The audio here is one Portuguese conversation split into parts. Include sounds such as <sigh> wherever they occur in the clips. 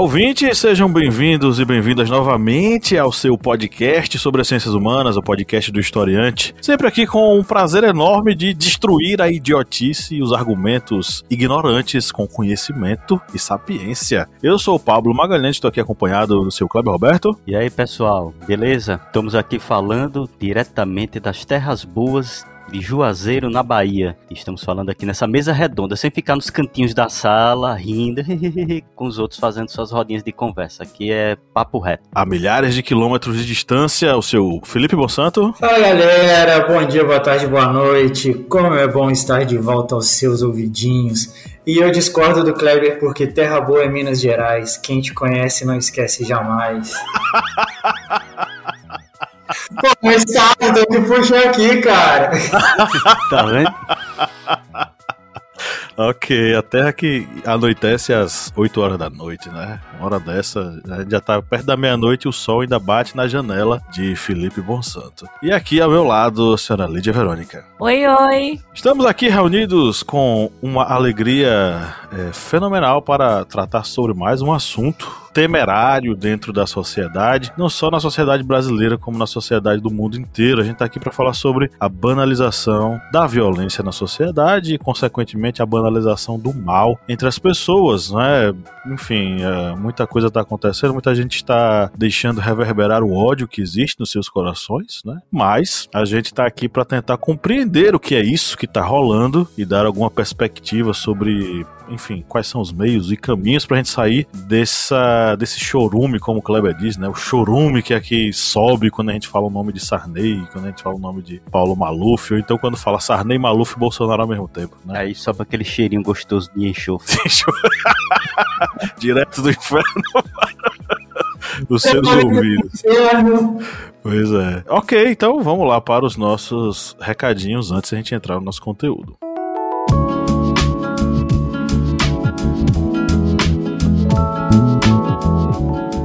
Ouvintes, sejam bem-vindos e bem-vindas novamente ao seu podcast sobre as ciências humanas, o podcast do historiante. Sempre aqui com um prazer enorme de destruir a idiotice e os argumentos ignorantes com conhecimento e sapiência. Eu sou o Pablo Magalhães, estou aqui acompanhado do seu Kleber Roberto. E aí, pessoal, beleza? Estamos aqui falando diretamente das terras boas de Juazeiro, na Bahia. Estamos falando aqui nessa mesa redonda, sem ficar nos cantinhos da sala, rindo, <laughs> com os outros fazendo suas rodinhas de conversa. Aqui é papo reto. A milhares de quilômetros de distância, o seu Felipe Bonsanto. Fala galera, bom dia, boa tarde, boa noite. Como é bom estar de volta aos seus ouvidinhos. E eu discordo do Kleber porque terra boa é Minas Gerais. Quem te conhece não esquece jamais. <laughs> Pô, mas sabe, então que puxou aqui, cara. <laughs> Tá vendo? Ok, a terra que anoitece às 8 horas da noite, né? Uma hora dessa, a gente já tá perto da meia-noite e o sol ainda bate na janela de Felipe Bonsanto. E aqui ao meu lado, a senhora Lídia Verônica. Oi, oi. Estamos aqui reunidos com uma alegria é, fenomenal para tratar sobre mais um assunto temerário dentro da sociedade, não só na sociedade brasileira, como na sociedade do mundo inteiro. A gente está aqui para falar sobre a banalização da violência na sociedade e, consequentemente, a banalização do mal entre as pessoas, né? Enfim, é, muita coisa está acontecendo, muita gente está deixando reverberar o ódio que existe nos seus corações, né? Mas a gente está aqui para tentar compreender o que é isso que está rolando e dar alguma perspectiva sobre enfim, quais são os meios e caminhos pra gente sair dessa, desse chorume, como o Kleber diz, né? O chorume que aqui sobe quando a gente fala o nome de Sarney, quando a gente fala o nome de Paulo Maluf, ou então quando fala Sarney, Maluf e Bolsonaro ao mesmo tempo, né? Aí sobe aquele cheirinho gostoso de enxofre. <laughs> <laughs> Direto do inferno <laughs> os seus ouvidos. Pois é. Ok, então vamos lá para os nossos recadinhos antes de a gente entrar no nosso conteúdo.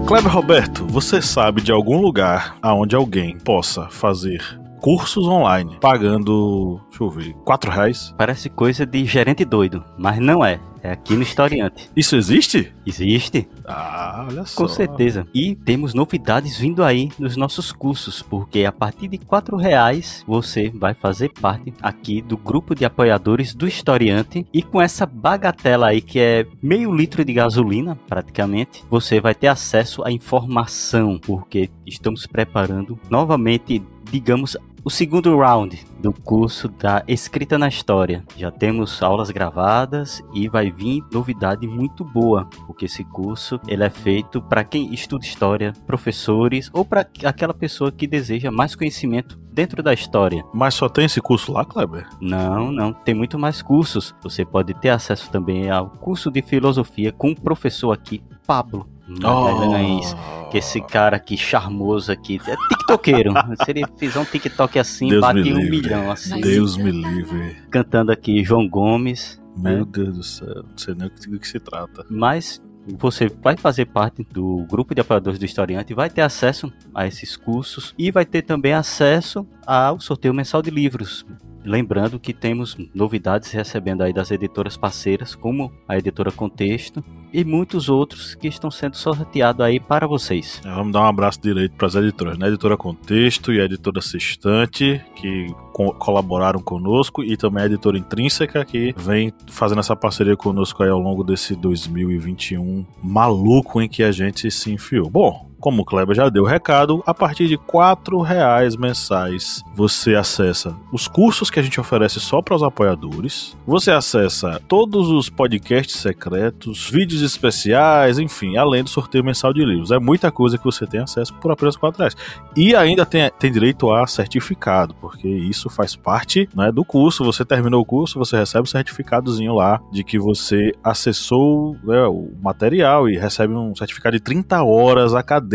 Kleber Roberto, você sabe de algum lugar aonde alguém possa fazer cursos online pagando, deixa eu ver, 4 reais? Parece coisa de gerente doido, mas não é. É aqui no Historiante. Isso existe? Existe? Ah, olha só. Com certeza. E temos novidades vindo aí nos nossos cursos, porque a partir de quatro reais você vai fazer parte aqui do grupo de apoiadores do Historiante e com essa bagatela aí que é meio litro de gasolina, praticamente, você vai ter acesso à informação, porque estamos preparando novamente, digamos, o segundo round do curso da Escrita na História. Já temos aulas gravadas e vai vir novidade muito boa, porque esse curso ele é feito para quem estuda história, professores ou para aquela pessoa que deseja mais conhecimento dentro da história. Mas só tem esse curso lá, Kleber? Não, não, tem muito mais cursos. Você pode ter acesso também ao curso de filosofia com o professor aqui, Pablo Magalhães, oh. que esse cara aqui charmoso aqui, é tiktokeiro. <laughs> Se ele fizer um tiktok assim, Deus bate um livre. milhão assim. Deus me livre. Cantando aqui João Gomes. Meu né? Deus do céu, não sei nem do que se trata. Mas você vai fazer parte do grupo de apoiadores do Historiante, vai ter acesso a esses cursos e vai ter também acesso ao sorteio mensal de livros. Lembrando que temos novidades recebendo aí das editoras parceiras, como a editora Contexto e muitos outros que estão sendo sorteados aí para vocês. É, Vamos dar um abraço direito para as editoras, né? A editora Contexto e a editora Sextante, que co- colaboraram conosco, e também a editora Intrínseca, que vem fazendo essa parceria conosco aí ao longo desse 2021 maluco em que a gente se enfiou. Bom, como o Kleber já deu o recado, a partir de R$ reais mensais você acessa os cursos que a gente oferece só para os apoiadores. Você acessa todos os podcasts secretos, vídeos especiais, enfim, além do sorteio mensal de livros. É muita coisa que você tem acesso por apenas R$ reais. E ainda tem, tem direito a certificado, porque isso faz parte né, do curso. Você terminou o curso, você recebe um certificadozinho lá de que você acessou né, o material e recebe um certificado de 30 horas acadêmicas.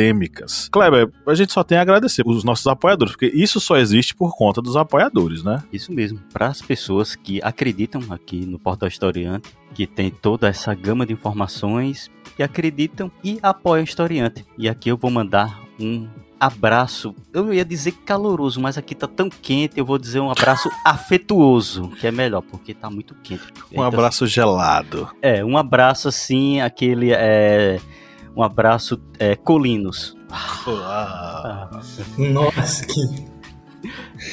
Kleber, a gente só tem a agradecer os nossos apoiadores, porque isso só existe por conta dos apoiadores, né? Isso mesmo, para as pessoas que acreditam aqui no Portal Historiante que tem toda essa gama de informações que acreditam e apoiam o historiante. E aqui eu vou mandar um abraço, eu ia dizer caloroso, mas aqui tá tão quente, eu vou dizer um abraço <laughs> afetuoso, que é melhor, porque tá muito quente. Um então, abraço gelado. É, um abraço assim, aquele é um abraço é, colinos. Ah. Nossa, que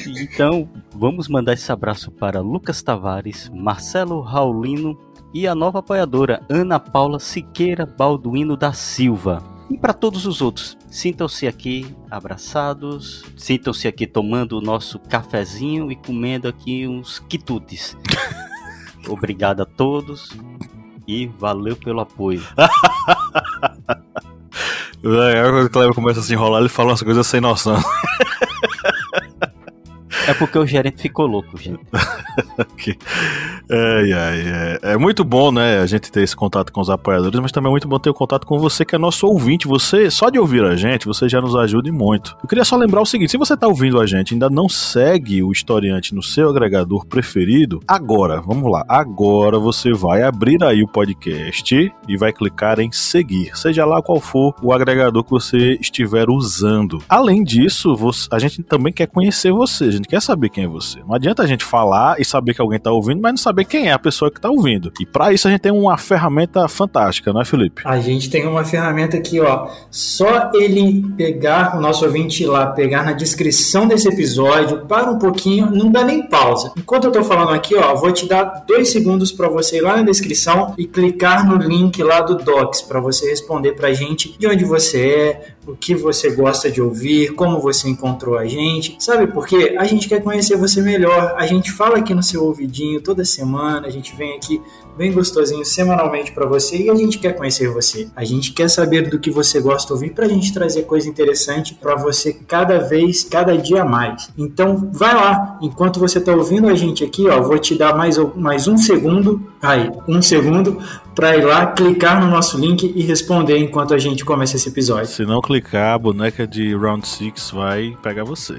então, vamos mandar esse abraço para Lucas Tavares, Marcelo Raulino e a nova apoiadora Ana Paula Siqueira Balduino da Silva. E para todos os outros, sintam-se aqui abraçados, sintam-se aqui tomando o nosso cafezinho e comendo aqui uns quitutes. <laughs> Obrigado a todos e valeu pelo apoio. <laughs> É, quando o Cleber começa a se enrolar, ele fala umas coisas sem noção. <laughs> É porque o gerente ficou louco, gente. <laughs> é, é, muito bom, né, a gente ter esse contato com os apoiadores, mas também é muito bom ter o contato com você que é nosso ouvinte. Você, só de ouvir a gente, você já nos ajuda muito. Eu queria só lembrar o seguinte: se você está ouvindo a gente ainda não segue o historiante no seu agregador preferido, agora, vamos lá, agora você vai abrir aí o podcast e vai clicar em seguir, seja lá qual for o agregador que você estiver usando. Além disso, você, a gente também quer conhecer você, a gente quer quer saber quem é você. Não adianta a gente falar e saber que alguém tá ouvindo, mas não saber quem é a pessoa que tá ouvindo. E para isso a gente tem uma ferramenta fantástica, não é, Felipe? A gente tem uma ferramenta aqui, ó. Só ele pegar, o nosso ouvinte lá, pegar na descrição desse episódio, para um pouquinho, não dá nem pausa. Enquanto eu tô falando aqui, ó, vou te dar dois segundos para você ir lá na descrição e clicar no link lá do Docs para você responder pra gente de onde você é, o que você gosta de ouvir, como você encontrou a gente. Sabe por quê? A gente quer conhecer você melhor. A gente fala aqui no seu ouvidinho toda semana, a gente vem aqui bem gostosinho semanalmente para você e a gente quer conhecer você. A gente quer saber do que você gosta de ouvir para a gente trazer coisa interessante para você cada vez, cada dia mais. Então vai lá, enquanto você está ouvindo a gente aqui, ó, vou te dar mais, mais um segundo, aí, um segundo para ir lá, clicar no nosso link e responder enquanto a gente começa esse episódio. Se não clicar, a boneca de Round 6 vai pegar você.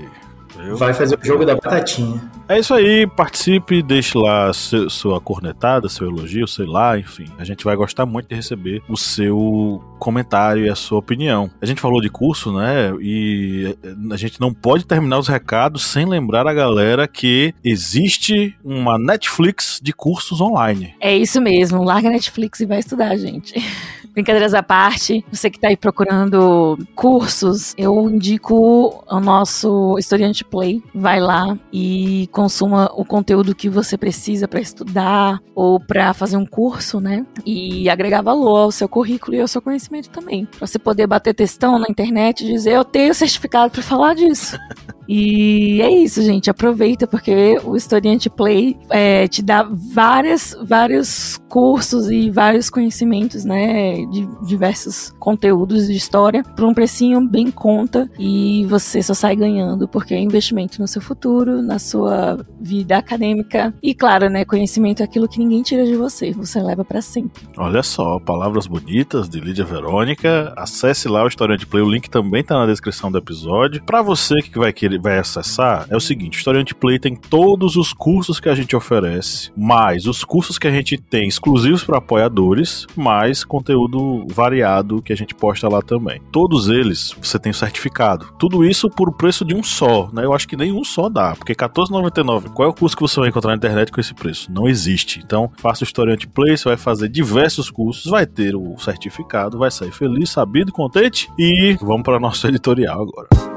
Vai fazer o jogo da batatinha. É isso aí, participe, deixe lá seu, sua cornetada, seu elogio, sei lá, enfim. A gente vai gostar muito de receber o seu comentário e a sua opinião. A gente falou de curso, né? E a gente não pode terminar os recados sem lembrar a galera que existe uma Netflix de cursos online. É isso mesmo, larga a Netflix e vai estudar, gente. <laughs> Brincadeiras à parte, você que está aí procurando cursos, eu indico o nosso Historiante Play. Vai lá e consuma o conteúdo que você precisa para estudar ou para fazer um curso, né? E agregar valor ao seu currículo e ao seu conhecimento também. Pra você poder bater textão na internet e dizer, eu tenho certificado para falar disso. <laughs> E é isso, gente. Aproveita, porque o Historiante Play é, te dá várias, vários cursos e vários conhecimentos, né? De diversos conteúdos de história por um precinho bem conta e você só sai ganhando, porque é investimento no seu futuro, na sua vida acadêmica e, claro, né? Conhecimento é aquilo que ninguém tira de você, você leva para sempre. Olha só, palavras bonitas de Lídia Verônica. Acesse lá o Historiante Play, o link também tá na descrição do episódio. Para você que vai querer vai acessar é o seguinte: o Historiante Play tem todos os cursos que a gente oferece, mais os cursos que a gente tem exclusivos para apoiadores, mais conteúdo variado que a gente posta lá também. Todos eles você tem o certificado. Tudo isso por preço de um só, né? Eu acho que nenhum só dá, porque 14,99. Qual é o custo que você vai encontrar na internet com esse preço? Não existe. Então, faça o Historiante Play, você vai fazer diversos cursos, vai ter o certificado, vai sair feliz, sabido, contente e vamos para nosso <laughs> editorial agora.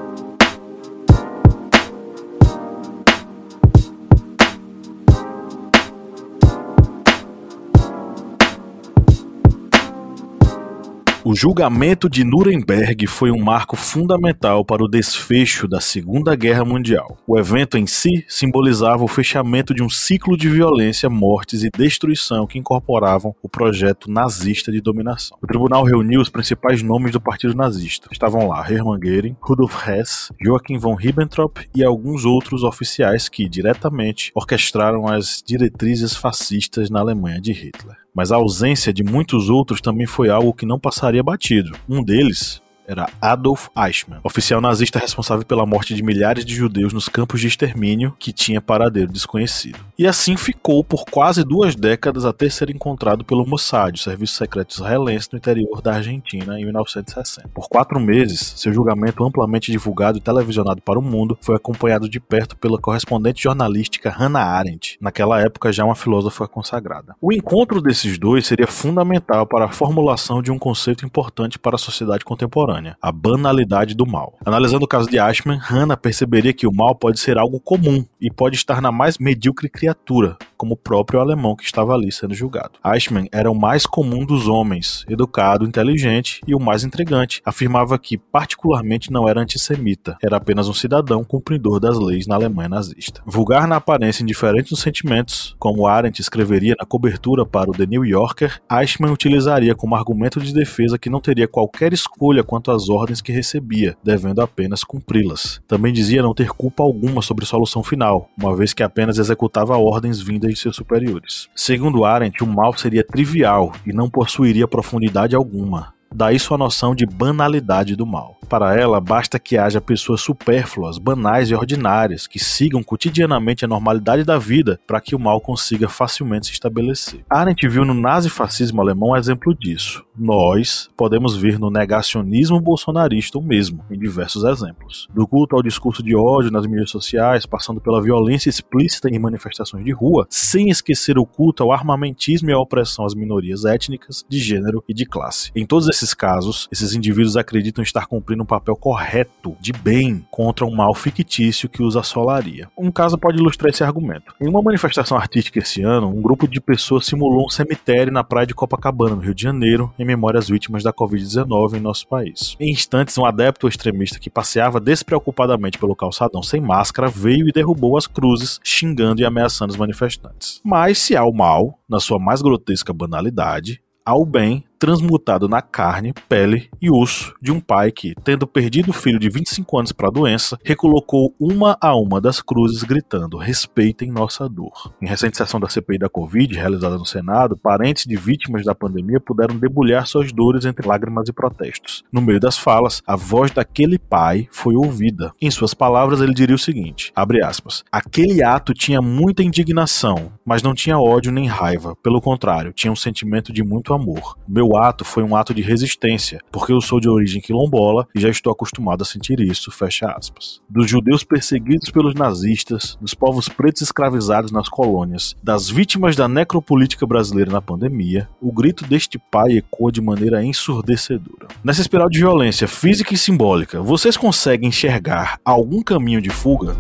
O julgamento de Nuremberg foi um marco fundamental para o desfecho da Segunda Guerra Mundial. O evento em si simbolizava o fechamento de um ciclo de violência, mortes e destruição que incorporavam o projeto nazista de dominação. O tribunal reuniu os principais nomes do partido nazista. Estavam lá Hermann Goering, Rudolf Hess, Joachim von Ribbentrop e alguns outros oficiais que diretamente orquestraram as diretrizes fascistas na Alemanha de Hitler mas a ausência de muitos outros também foi algo que não passaria batido. Um deles era Adolf Eichmann, oficial nazista responsável pela morte de milhares de judeus nos campos de extermínio que tinha paradeiro desconhecido. E assim ficou por quase duas décadas até ser encontrado pelo Mossad, o serviço secreto israelense no interior da Argentina, em 1960. Por quatro meses, seu julgamento amplamente divulgado e televisionado para o mundo foi acompanhado de perto pela correspondente jornalística Hannah Arendt, naquela época já uma filósofa consagrada. O encontro desses dois seria fundamental para a formulação de um conceito importante para a sociedade contemporânea, a banalidade do mal. Analisando o caso de Ashman, Hannah perceberia que o mal pode ser algo comum e pode estar na mais medíocre criatura, como o próprio alemão que estava ali sendo julgado. Eichmann era o mais comum dos homens, educado, inteligente e o mais intrigante. Afirmava que, particularmente, não era antissemita, era apenas um cidadão cumpridor das leis na Alemanha nazista. Vulgar na aparência, indiferente nos sentimentos, como Arendt escreveria na cobertura para o The New Yorker, Eichmann utilizaria como argumento de defesa que não teria qualquer escolha quanto às ordens que recebia, devendo apenas cumpri-las. Também dizia não ter culpa alguma sobre a solução final, uma vez que apenas executava ordens vindas de seus superiores. Segundo Arendt, o mal seria trivial e não possuiria profundidade alguma. Daí sua noção de banalidade do mal. Para ela, basta que haja pessoas supérfluas, banais e ordinárias que sigam cotidianamente a normalidade da vida para que o mal consiga facilmente se estabelecer. Arendt viu no nazifascismo alemão um exemplo disso. Nós podemos ver no negacionismo bolsonarista o mesmo, em diversos exemplos. Do culto ao discurso de ódio nas mídias sociais, passando pela violência explícita em manifestações de rua, sem esquecer o culto ao armamentismo e à opressão às minorias étnicas, de gênero e de classe. Em todos esses casos, esses indivíduos acreditam estar cumprindo um papel correto de bem contra um mal fictício que os assolaria. Um caso pode ilustrar esse argumento. Em uma manifestação artística esse ano, um grupo de pessoas simulou um cemitério na praia de Copacabana, no Rio de Janeiro, em memória às vítimas da Covid-19 em nosso país. Em instantes, um adepto extremista que passeava despreocupadamente pelo calçadão sem máscara veio e derrubou as cruzes, xingando e ameaçando os manifestantes. Mas se há o mal, na sua mais grotesca banalidade, há o bem transmutado na carne, pele e osso de um pai que, tendo perdido o filho de 25 anos para a doença, recolocou uma a uma das cruzes, gritando: respeitem nossa dor. Em recente sessão da CPI da Covid, realizada no Senado, parentes de vítimas da pandemia puderam debulhar suas dores entre lágrimas e protestos. No meio das falas, a voz daquele pai foi ouvida. Em suas palavras, ele diria o seguinte: aspas, aquele ato tinha muita indignação, mas não tinha ódio nem raiva. Pelo contrário, tinha um sentimento de muito amor. Meu ato foi um ato de resistência, porque eu sou de origem quilombola e já estou acostumado a sentir isso, fecha aspas. Dos judeus perseguidos pelos nazistas, dos povos pretos escravizados nas colônias, das vítimas da necropolítica brasileira na pandemia, o grito deste pai ecoa de maneira ensurdecedora. Nessa espiral de violência física e simbólica, vocês conseguem enxergar algum caminho de fuga?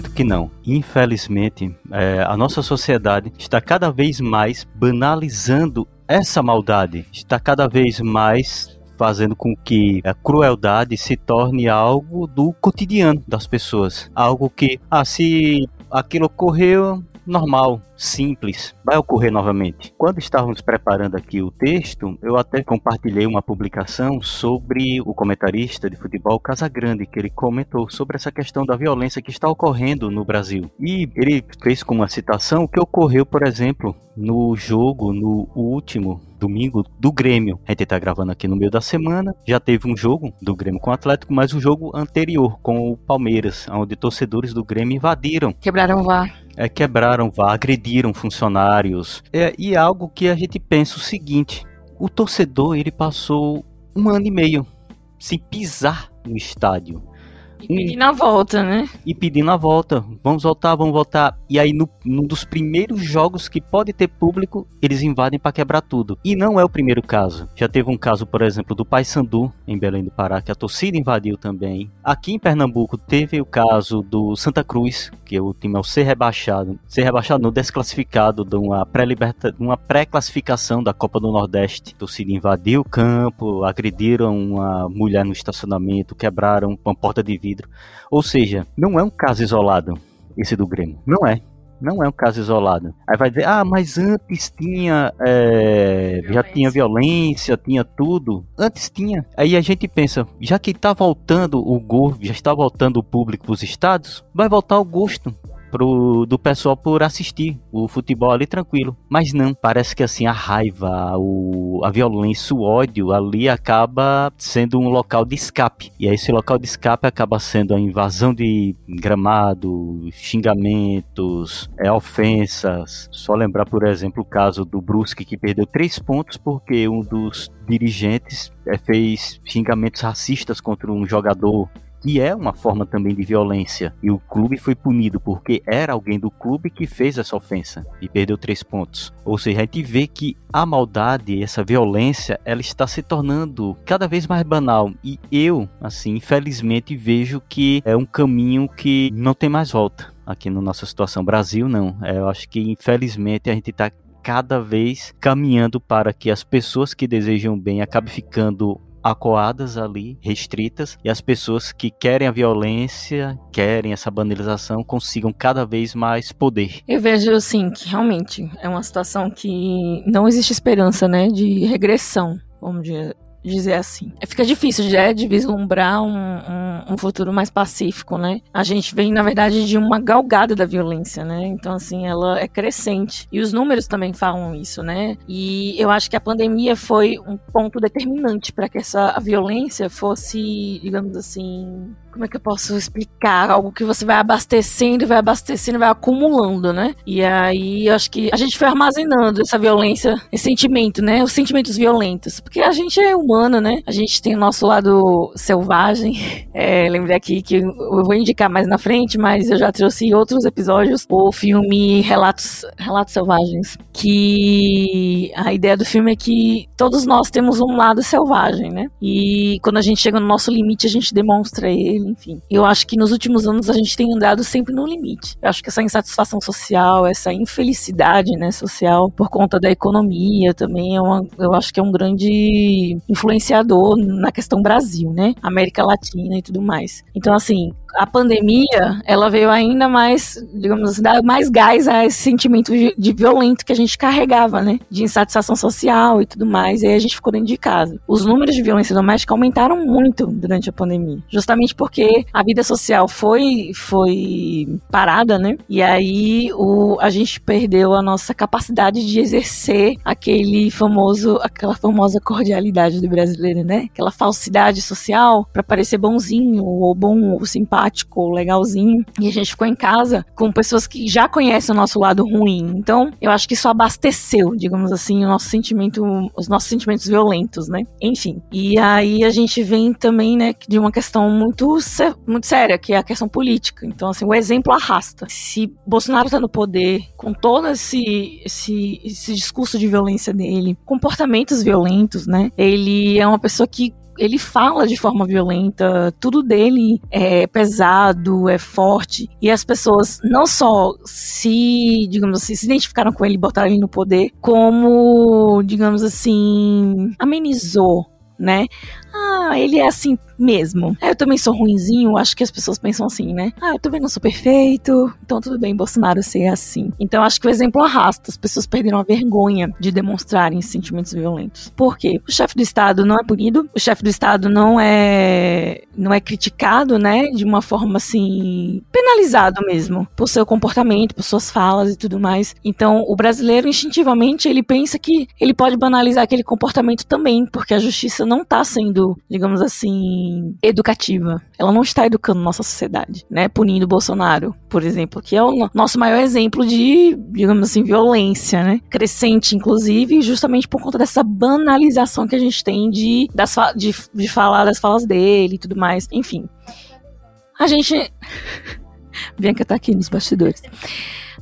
Acredito que não. Infelizmente, é, a nossa sociedade está cada vez mais banalizando essa maldade, está cada vez mais fazendo com que a crueldade se torne algo do cotidiano das pessoas. Algo que, ah, se aquilo ocorreu, normal, simples, vai ocorrer novamente. Quando estávamos preparando aqui o texto, eu até compartilhei uma publicação sobre o comentarista de futebol Casagrande, que ele comentou sobre essa questão da violência que está ocorrendo no Brasil. E ele fez com uma citação o que ocorreu, por exemplo, no jogo, no último domingo do Grêmio. A gente tá gravando aqui no meio da semana. Já teve um jogo do Grêmio com o Atlético, mas um jogo anterior com o Palmeiras, onde torcedores do Grêmio invadiram. Quebraram o VAR. É, quebraram VAR, agrediram funcionários. É, e é algo que a gente pensa o seguinte: o torcedor ele passou um ano e meio sem pisar no estádio. E pedindo a volta, né? E pedindo a volta. Vamos voltar, vamos voltar. E aí, no, num dos primeiros jogos que pode ter público, eles invadem para quebrar tudo. E não é o primeiro caso. Já teve um caso, por exemplo, do Paysandu, em Belém do Pará, que a torcida invadiu também. Aqui em Pernambuco teve o caso do Santa Cruz, que o time ao ser rebaixado, ser rebaixado no desclassificado de uma pré-classificação da Copa do Nordeste. A torcida invadiu o campo, agrediram uma mulher no estacionamento, quebraram uma porta de vidro. Ou seja, não é um caso isolado esse do Grêmio. Não é. Não é um caso isolado. Aí vai dizer, ah, mas antes tinha. É, já tinha violência, tinha tudo. Antes tinha. Aí a gente pensa, já que está voltando o gosto, já está voltando o público para os estados, vai voltar o gosto pro, do pessoal por assistir o futebol ali tranquilo. Mas não, parece que assim a raiva, o, a violência, o ódio ali acaba sendo um local de escape. E aí esse local de escape acaba sendo a invasão de gramado, xingamentos, é, ofensas. Só lembrar, por exemplo, o caso do Brusque que perdeu três pontos porque um dos dirigentes é, fez xingamentos racistas contra um jogador que é uma forma também de violência. E o clube foi punido porque era alguém do clube que fez essa ofensa e perdeu três pontos. Ou seja, a gente vê que a maldade, essa violência, ela está se tornando cada vez mais banal. E eu, assim, infelizmente vejo que é um caminho que não tem mais volta aqui na nossa situação. Brasil, não. É, eu acho que infelizmente a gente está cada vez caminhando para que as pessoas que desejam bem acabem ficando acoadas ali, restritas, e as pessoas que querem a violência, querem essa banalização, consigam cada vez mais poder. Eu vejo, assim, que realmente é uma situação que não existe esperança, né, de regressão, vamos dizer dizer assim. Fica difícil já é, de vislumbrar um, um, um, futuro mais pacífico, né? A gente vem, na verdade, de uma galgada da violência, né? Então, assim, ela é crescente. E os números também falam isso, né? E eu acho que a pandemia foi um ponto determinante para que essa violência fosse, digamos assim, como é que eu posso explicar? Algo que você vai abastecendo, vai abastecendo, vai acumulando, né? E aí eu acho que a gente foi armazenando essa violência, esse sentimento, né? Os sentimentos violentos. Porque a gente é humana, né? A gente tem o nosso lado selvagem. <laughs> É, lembrei aqui que eu vou indicar mais na frente, mas eu já trouxe outros episódios o filme Relatos, Relatos Selvagens. Que a ideia do filme é que todos nós temos um lado selvagem, né? E quando a gente chega no nosso limite, a gente demonstra ele enfim. Eu acho que nos últimos anos a gente tem andado sempre no limite. Eu acho que essa insatisfação social, essa infelicidade, né, social, por conta da economia também, é uma, eu acho que é um grande influenciador na questão Brasil, né? América Latina e tudo mais. Então, assim, a pandemia, ela veio ainda mais, digamos assim, dar mais gás a esse sentimento de, de, violento que a gente carregava, né? De insatisfação social e tudo mais. E aí a gente ficou dentro de casa. Os números de violência doméstica aumentaram muito durante a pandemia. Justamente porque a vida social foi, foi parada, né? E aí o, a gente perdeu a nossa capacidade de exercer aquele famoso, aquela famosa cordialidade do brasileiro, né? Aquela falsidade social para parecer bonzinho ou bom ou simpático simpático, legalzinho. E a gente ficou em casa com pessoas que já conhecem o nosso lado ruim. Então, eu acho que isso abasteceu, digamos assim, o nosso sentimento, os nossos sentimentos violentos, né? Enfim. E aí a gente vem também, né, de uma questão muito, muito séria, que é a questão política. Então, assim, o exemplo arrasta. Se Bolsonaro tá no poder, com todo esse, esse, esse discurso de violência dele, comportamentos violentos, né? Ele é uma pessoa que ele fala de forma violenta, tudo dele é pesado, é forte, e as pessoas não só se, digamos assim, se identificaram com ele botaram ele no poder, como, digamos assim, amenizou né? Ah, ele é assim mesmo. Eu também sou ruinzinho, acho que as pessoas pensam assim, né? Ah, eu também não sou perfeito, então tudo bem Bolsonaro ser assim. Então acho que o exemplo arrasta, as pessoas perderam a vergonha de demonstrarem sentimentos violentos. Por quê? O chefe do Estado não é punido, o chefe do Estado não é não é criticado, né, de uma forma assim, penalizado mesmo, por seu comportamento, por suas falas e tudo mais. Então, o brasileiro instintivamente ele pensa que ele pode banalizar aquele comportamento também, porque a justiça não tá sendo, digamos assim, educativa. Ela não está educando nossa sociedade, né? Punindo Bolsonaro, por exemplo, que é o nosso maior exemplo de, digamos assim, violência, né? Crescente, inclusive, justamente por conta dessa banalização que a gente tem de, das, de, de falar das falas dele e tudo mais. Enfim. a gente. <laughs> Bianca tá aqui nos bastidores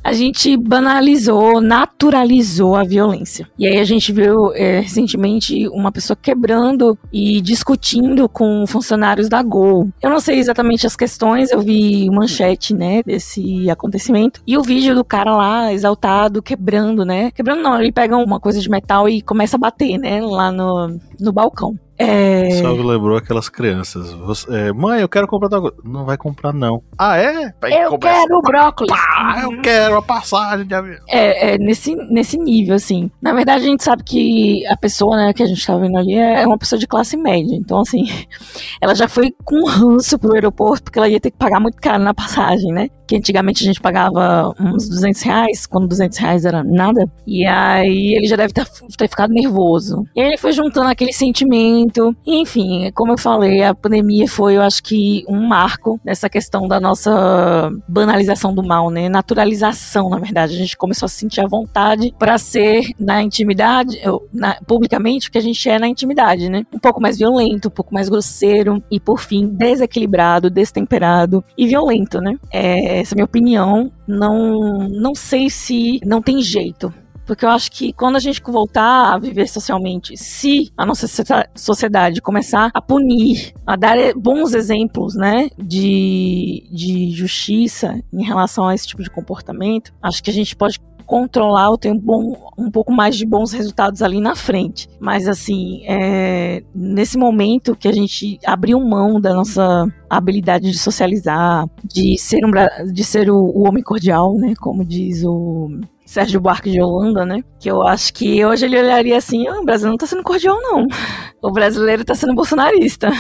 a gente banalizou, naturalizou a violência. E aí a gente viu é, recentemente uma pessoa quebrando e discutindo com funcionários da Gol. Eu não sei exatamente as questões, eu vi manchete, né, desse acontecimento. E o vídeo do cara lá, exaltado, quebrando, né? Quebrando não, ele pega uma coisa de metal e começa a bater, né, lá no, no balcão. É... Só me lembrou aquelas crianças. Você, é, mãe, eu quero comprar tal Não vai comprar, não. Ah, é? Vai eu quero brócolis. Pá, eu quero a passagem de avião. É, é, nesse, nesse nível, assim. Na verdade, a gente sabe que a pessoa, né, que a gente tá vendo ali é uma pessoa de classe média. Então, assim, <laughs> ela já foi com ranço pro aeroporto, porque ela ia ter que pagar muito caro na passagem, né? Que antigamente a gente pagava uns 200 reais, quando 200 reais era nada. E aí ele já deve ter, ter ficado nervoso. E aí ele foi juntando aquele sentimento muito. Enfim, como eu falei, a pandemia foi, eu acho que, um marco nessa questão da nossa banalização do mal, né? Naturalização, na verdade. A gente começou a sentir a vontade para ser na intimidade, na, publicamente, o que a gente é na intimidade, né? Um pouco mais violento, um pouco mais grosseiro e, por fim, desequilibrado, destemperado e violento, né? É, essa é a minha opinião. Não, não sei se não tem jeito porque eu acho que quando a gente voltar a viver socialmente, se a nossa sociedade começar a punir, a dar bons exemplos, né, de, de justiça em relação a esse tipo de comportamento, acho que a gente pode controlar ou ter um, bom, um pouco mais de bons resultados ali na frente. Mas assim, é, nesse momento que a gente abriu mão da nossa habilidade de socializar, de ser, um, de ser o, o homem cordial, né, como diz o Sérgio Buarque de Holanda, né? Que eu acho que hoje ele olharia assim: oh, o Brasil não tá sendo cordial, não. O brasileiro tá sendo bolsonarista.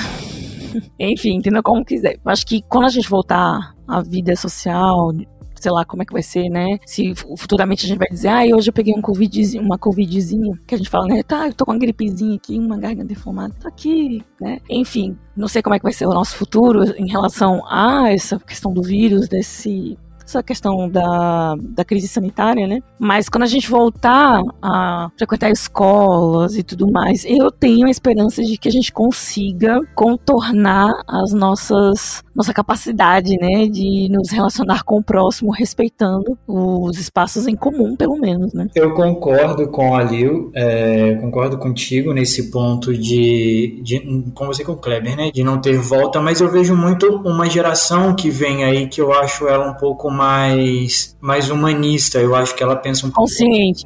<laughs> Enfim, entendeu como quiser. Acho que quando a gente voltar à vida social, sei lá como é que vai ser, né? Se futuramente a gente vai dizer, ah, hoje eu peguei um COVID, uma covidzinha, que a gente fala, né? Tá, eu tô com uma gripezinha aqui, uma garganta deformada, tô aqui, né? Enfim, não sei como é que vai ser o nosso futuro em relação a essa questão do vírus, desse essa questão da, da crise sanitária, né? Mas quando a gente voltar a frequentar escolas e tudo mais, eu tenho a esperança de que a gente consiga contornar as nossas nossa capacidade, né, de nos relacionar com o próximo respeitando os espaços em comum, pelo menos, né? Eu concordo com a Lil, é, concordo contigo nesse ponto de, de, com você com o Kleber, né, de não ter volta, mas eu vejo muito uma geração que vem aí que eu acho ela um pouco mais, mais humanista. Eu acho que ela pensa um pouco. Consciente.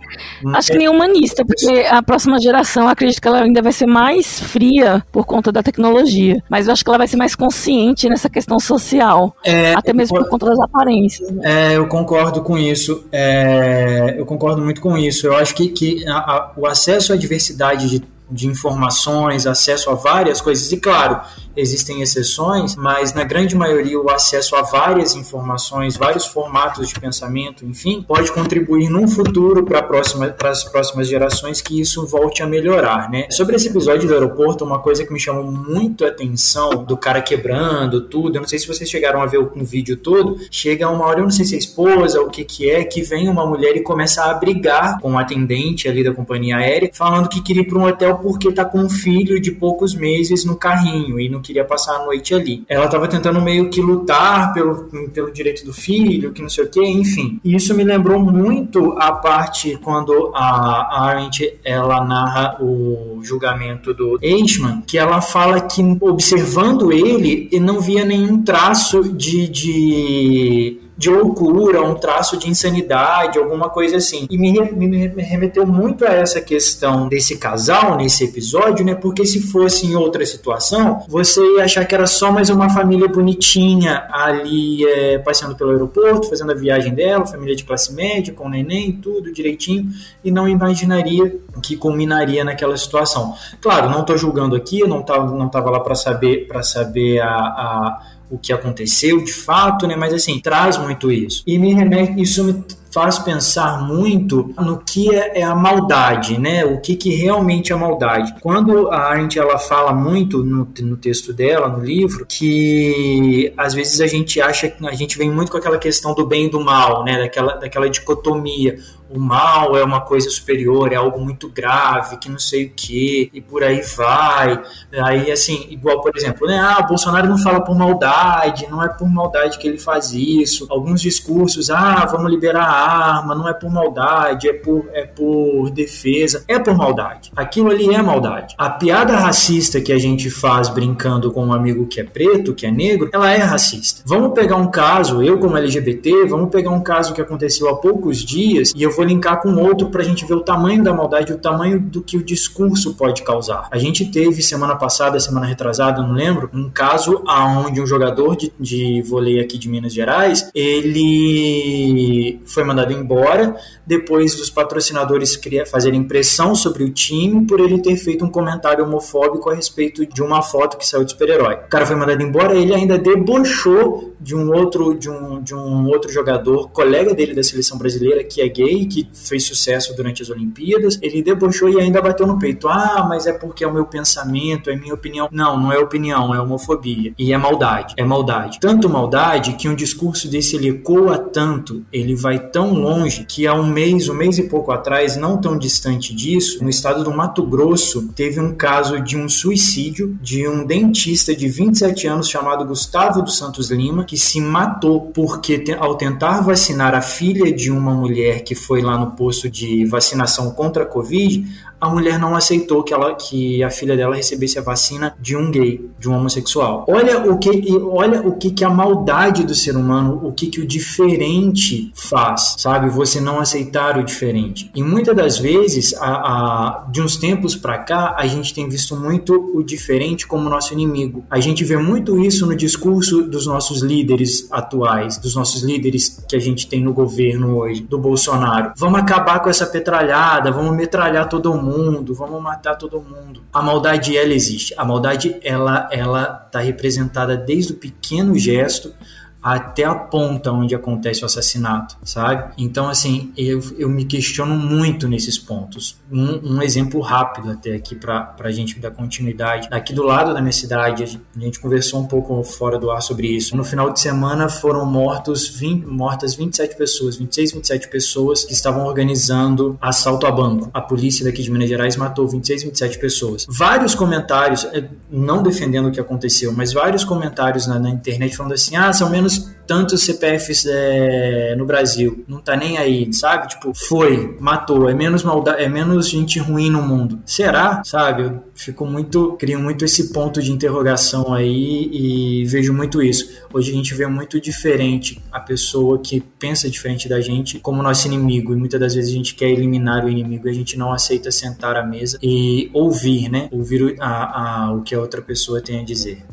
Acho que nem humanista, porque a próxima geração, acredito que ela ainda vai ser mais fria por conta da tecnologia. Mas eu acho que ela vai ser mais consciente nessa questão social. É, até mesmo por conta das aparências. Né? É, eu concordo com isso. É, eu concordo muito com isso. Eu acho que, que a, a, o acesso à diversidade de de informações, acesso a várias coisas. E claro, existem exceções, mas na grande maioria o acesso a várias informações, vários formatos de pensamento, enfim, pode contribuir num futuro para próxima, as próximas gerações que isso volte a melhorar, né? Sobre esse episódio do aeroporto, uma coisa que me chamou muito a atenção do cara quebrando tudo, eu não sei se vocês chegaram a ver o vídeo todo, chega uma hora, eu não sei se é esposa, o que que é, que vem uma mulher e começa a brigar com o atendente ali da companhia aérea, falando que queria ir para um hotel porque tá com um filho de poucos meses no carrinho e não queria passar a noite ali. Ela tava tentando meio que lutar pelo, pelo direito do filho, que não sei o que, enfim. E isso me lembrou muito a parte quando a Arendt ela narra o julgamento do Eichmann, que ela fala que observando ele, ele não via nenhum traço de, de de loucura, um traço de insanidade, alguma coisa assim. E me, me, me, remeteu muito a essa questão desse casal nesse episódio, né? Porque se fosse em outra situação, você ia achar que era só mais uma família bonitinha ali é, passeando pelo aeroporto, fazendo a viagem dela, família de classe média, com neném, tudo direitinho, e não imaginaria que culminaria naquela situação. Claro, não estou julgando aqui, não estava não tava lá para saber para saber a, a o que aconteceu de fato, né? Mas assim, traz muito isso. E me remete, isso me faz pensar muito no que é, é, a maldade, né? O que, que realmente é maldade. Quando a Arendt ela fala muito no, no texto dela, no livro, que às vezes a gente acha que a gente vem muito com aquela questão do bem e do mal, né? Daquela, daquela dicotomia o mal é uma coisa superior, é algo muito grave, que não sei o que, e por aí vai. Aí, assim, igual, por exemplo, né, ah, Bolsonaro não fala por maldade, não é por maldade que ele faz isso. Alguns discursos, ah, vamos liberar a arma, não é por maldade, é por, é por defesa. É por maldade. Aquilo ali é maldade. A piada racista que a gente faz brincando com um amigo que é preto, que é negro, ela é racista. Vamos pegar um caso, eu como LGBT, vamos pegar um caso que aconteceu há poucos dias e eu vou linkar com outro para a gente ver o tamanho da maldade, o tamanho do que o discurso pode causar. A gente teve semana passada, semana retrasada, não lembro, um caso aonde um jogador de, de vôlei aqui de Minas Gerais, ele foi mandado embora depois dos patrocinadores fazerem pressão sobre o time por ele ter feito um comentário homofóbico a respeito de uma foto que saiu de super-herói. O cara foi mandado embora, ele ainda debochou de um outro de um, de um outro jogador, colega dele da seleção brasileira que é gay, que fez sucesso durante as Olimpíadas. Ele debochou e ainda bateu no peito. Ah, mas é porque é o meu pensamento, é minha opinião. Não, não é opinião, é homofobia. E é maldade, é maldade. Tanto maldade que um discurso desse ele ecoa tanto, ele vai tão longe que há um mês, um mês e pouco atrás, não tão distante disso, no estado do Mato Grosso, teve um caso de um suicídio de um dentista de 27 anos chamado Gustavo dos Santos Lima, que se matou porque ao tentar vacinar a filha de uma mulher que foi lá no posto de vacinação contra a Covid, a mulher não aceitou que, ela, que a filha dela recebesse a vacina de um gay, de um homossexual. Olha o que, olha o que, que a maldade do ser humano, o que, que o diferente faz, sabe? Você não aceitar o diferente. E muitas das vezes, a, a, de uns tempos para cá, a gente tem visto muito o diferente como nosso inimigo. A gente vê muito isso no discurso dos nossos líderes atuais, dos nossos líderes que a gente tem no governo hoje, do Bolsonaro. Vamos acabar com essa petralhada, vamos metralhar todo mundo mundo, vamos matar todo mundo. A maldade ela existe. A maldade ela ela está representada desde o pequeno gesto até a ponta onde acontece o assassinato, sabe? Então, assim, eu, eu me questiono muito nesses pontos. Um, um exemplo rápido até aqui para a gente dar continuidade. Aqui do lado da minha cidade, a gente conversou um pouco fora do ar sobre isso. No final de semana foram mortos 20, mortas 27 pessoas, 26, 27 pessoas que estavam organizando assalto a banco. A polícia daqui de Minas Gerais matou 26, 27 pessoas. Vários comentários, eh, não defendendo o que aconteceu, mas vários comentários na, na internet falando assim: ah, são menos tantos CPFs é, no Brasil. Não tá nem aí, sabe? Tipo, foi, matou. É menos maldade, é menos gente ruim no mundo. Será? Sabe? Eu fico muito, crio muito esse ponto de interrogação aí e vejo muito isso. Hoje a gente vê muito diferente a pessoa que pensa diferente da gente como nosso inimigo e muitas das vezes a gente quer eliminar o inimigo e a gente não aceita sentar à mesa e ouvir, né? Ouvir a, a, o que a outra pessoa tem a dizer.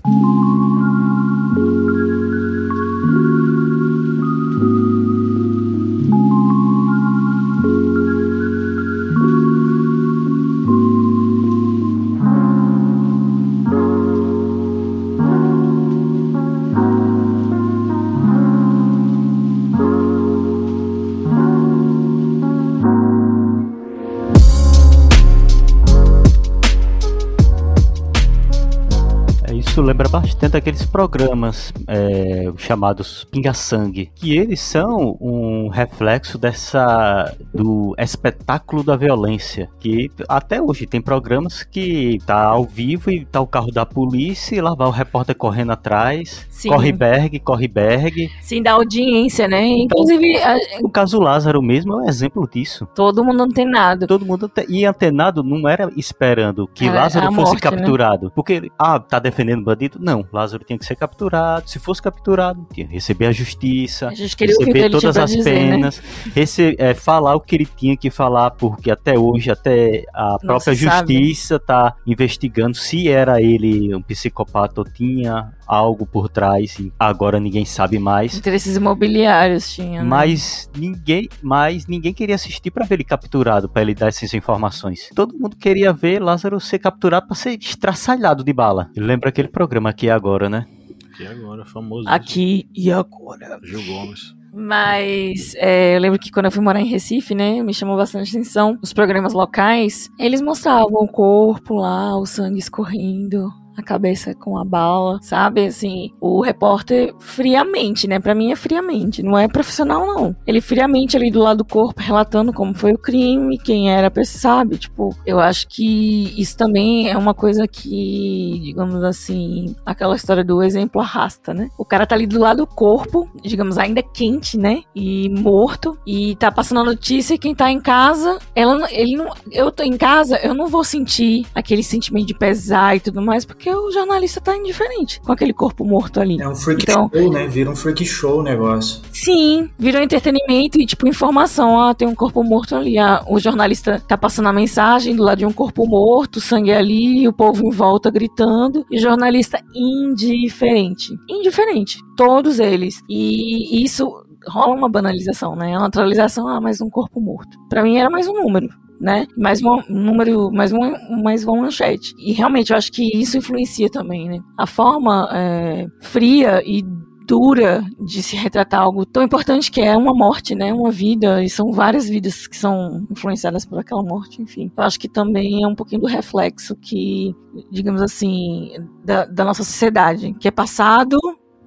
Lembra bastante aqueles programas é, chamados Pinga-Sangue, que eles são um reflexo dessa do espetáculo da violência, que até hoje tem programas que tá ao vivo e tá o carro da polícia e lá vai o repórter correndo atrás, Sim. corre Berg, corre Berg. Sim, da audiência, né? Inclusive... Então, a... O caso Lázaro mesmo é um exemplo disso. Todo mundo antenado. Todo mundo e antenado não era esperando que é, Lázaro fosse morte, né? capturado, né? porque, ah, tá defendendo bandido, não, Lázaro tinha que ser capturado. Se fosse capturado, tinha que receber a justiça, a receber todas as dizer, né? penas, né? rece é, falar o que ele tinha que falar, porque até hoje, até a Não própria justiça está investigando se era ele um psicopata ou tinha algo por trás. Agora ninguém sabe mais. Interesses imobiliários tinha. Né? Mas ninguém, mas ninguém queria assistir para ver ele capturado, para ele dar essas informações. Todo mundo queria ver Lázaro ser capturado para ser estraçalhado de bala. Lembra aquele programa aqui agora, né? Aqui agora, famoso. Aqui e agora. Gil Gomes. Mas é, eu lembro que quando eu fui morar em Recife, né, me chamou bastante atenção os programas locais. Eles mostravam o corpo lá, o sangue escorrendo, a cabeça com a bala, sabe? Assim, o repórter friamente, né? Para mim é friamente, não é profissional não. Ele friamente ali do lado do corpo relatando como foi o crime, quem era, sabe? Tipo, eu acho que isso também é uma coisa que, digamos assim, aquela história do exemplo arrasta, né? O cara tá ali do lado do corpo, digamos, ainda quente, né? E morto, e tá passando a notícia e quem tá em casa, ela, ele não, eu tô em casa, eu não vou sentir aquele sentimento de pesar e tudo mais, porque o jornalista tá indiferente com aquele corpo morto ali. É um freak Então- show, né? Vira um freak show o negócio. Sim, virou entretenimento e, tipo, informação. Ah, tem um corpo morto ali. Ah, o jornalista tá passando a mensagem do lado de um corpo morto, sangue ali, o povo em volta gritando. E o jornalista indiferente. Indiferente. Todos eles. E isso rola uma banalização, né? A naturalização, ah, mais um corpo morto. Pra mim era mais um número. Né? Mais um número, mais uma, mais uma manchete. E realmente eu acho que isso influencia também, né? A forma é, fria e dura de se retratar algo tão importante que é uma morte, né? Uma vida, e são várias vidas que são influenciadas por aquela morte, enfim. Eu acho que também é um pouquinho do reflexo que, digamos assim, da, da nossa sociedade, que é passado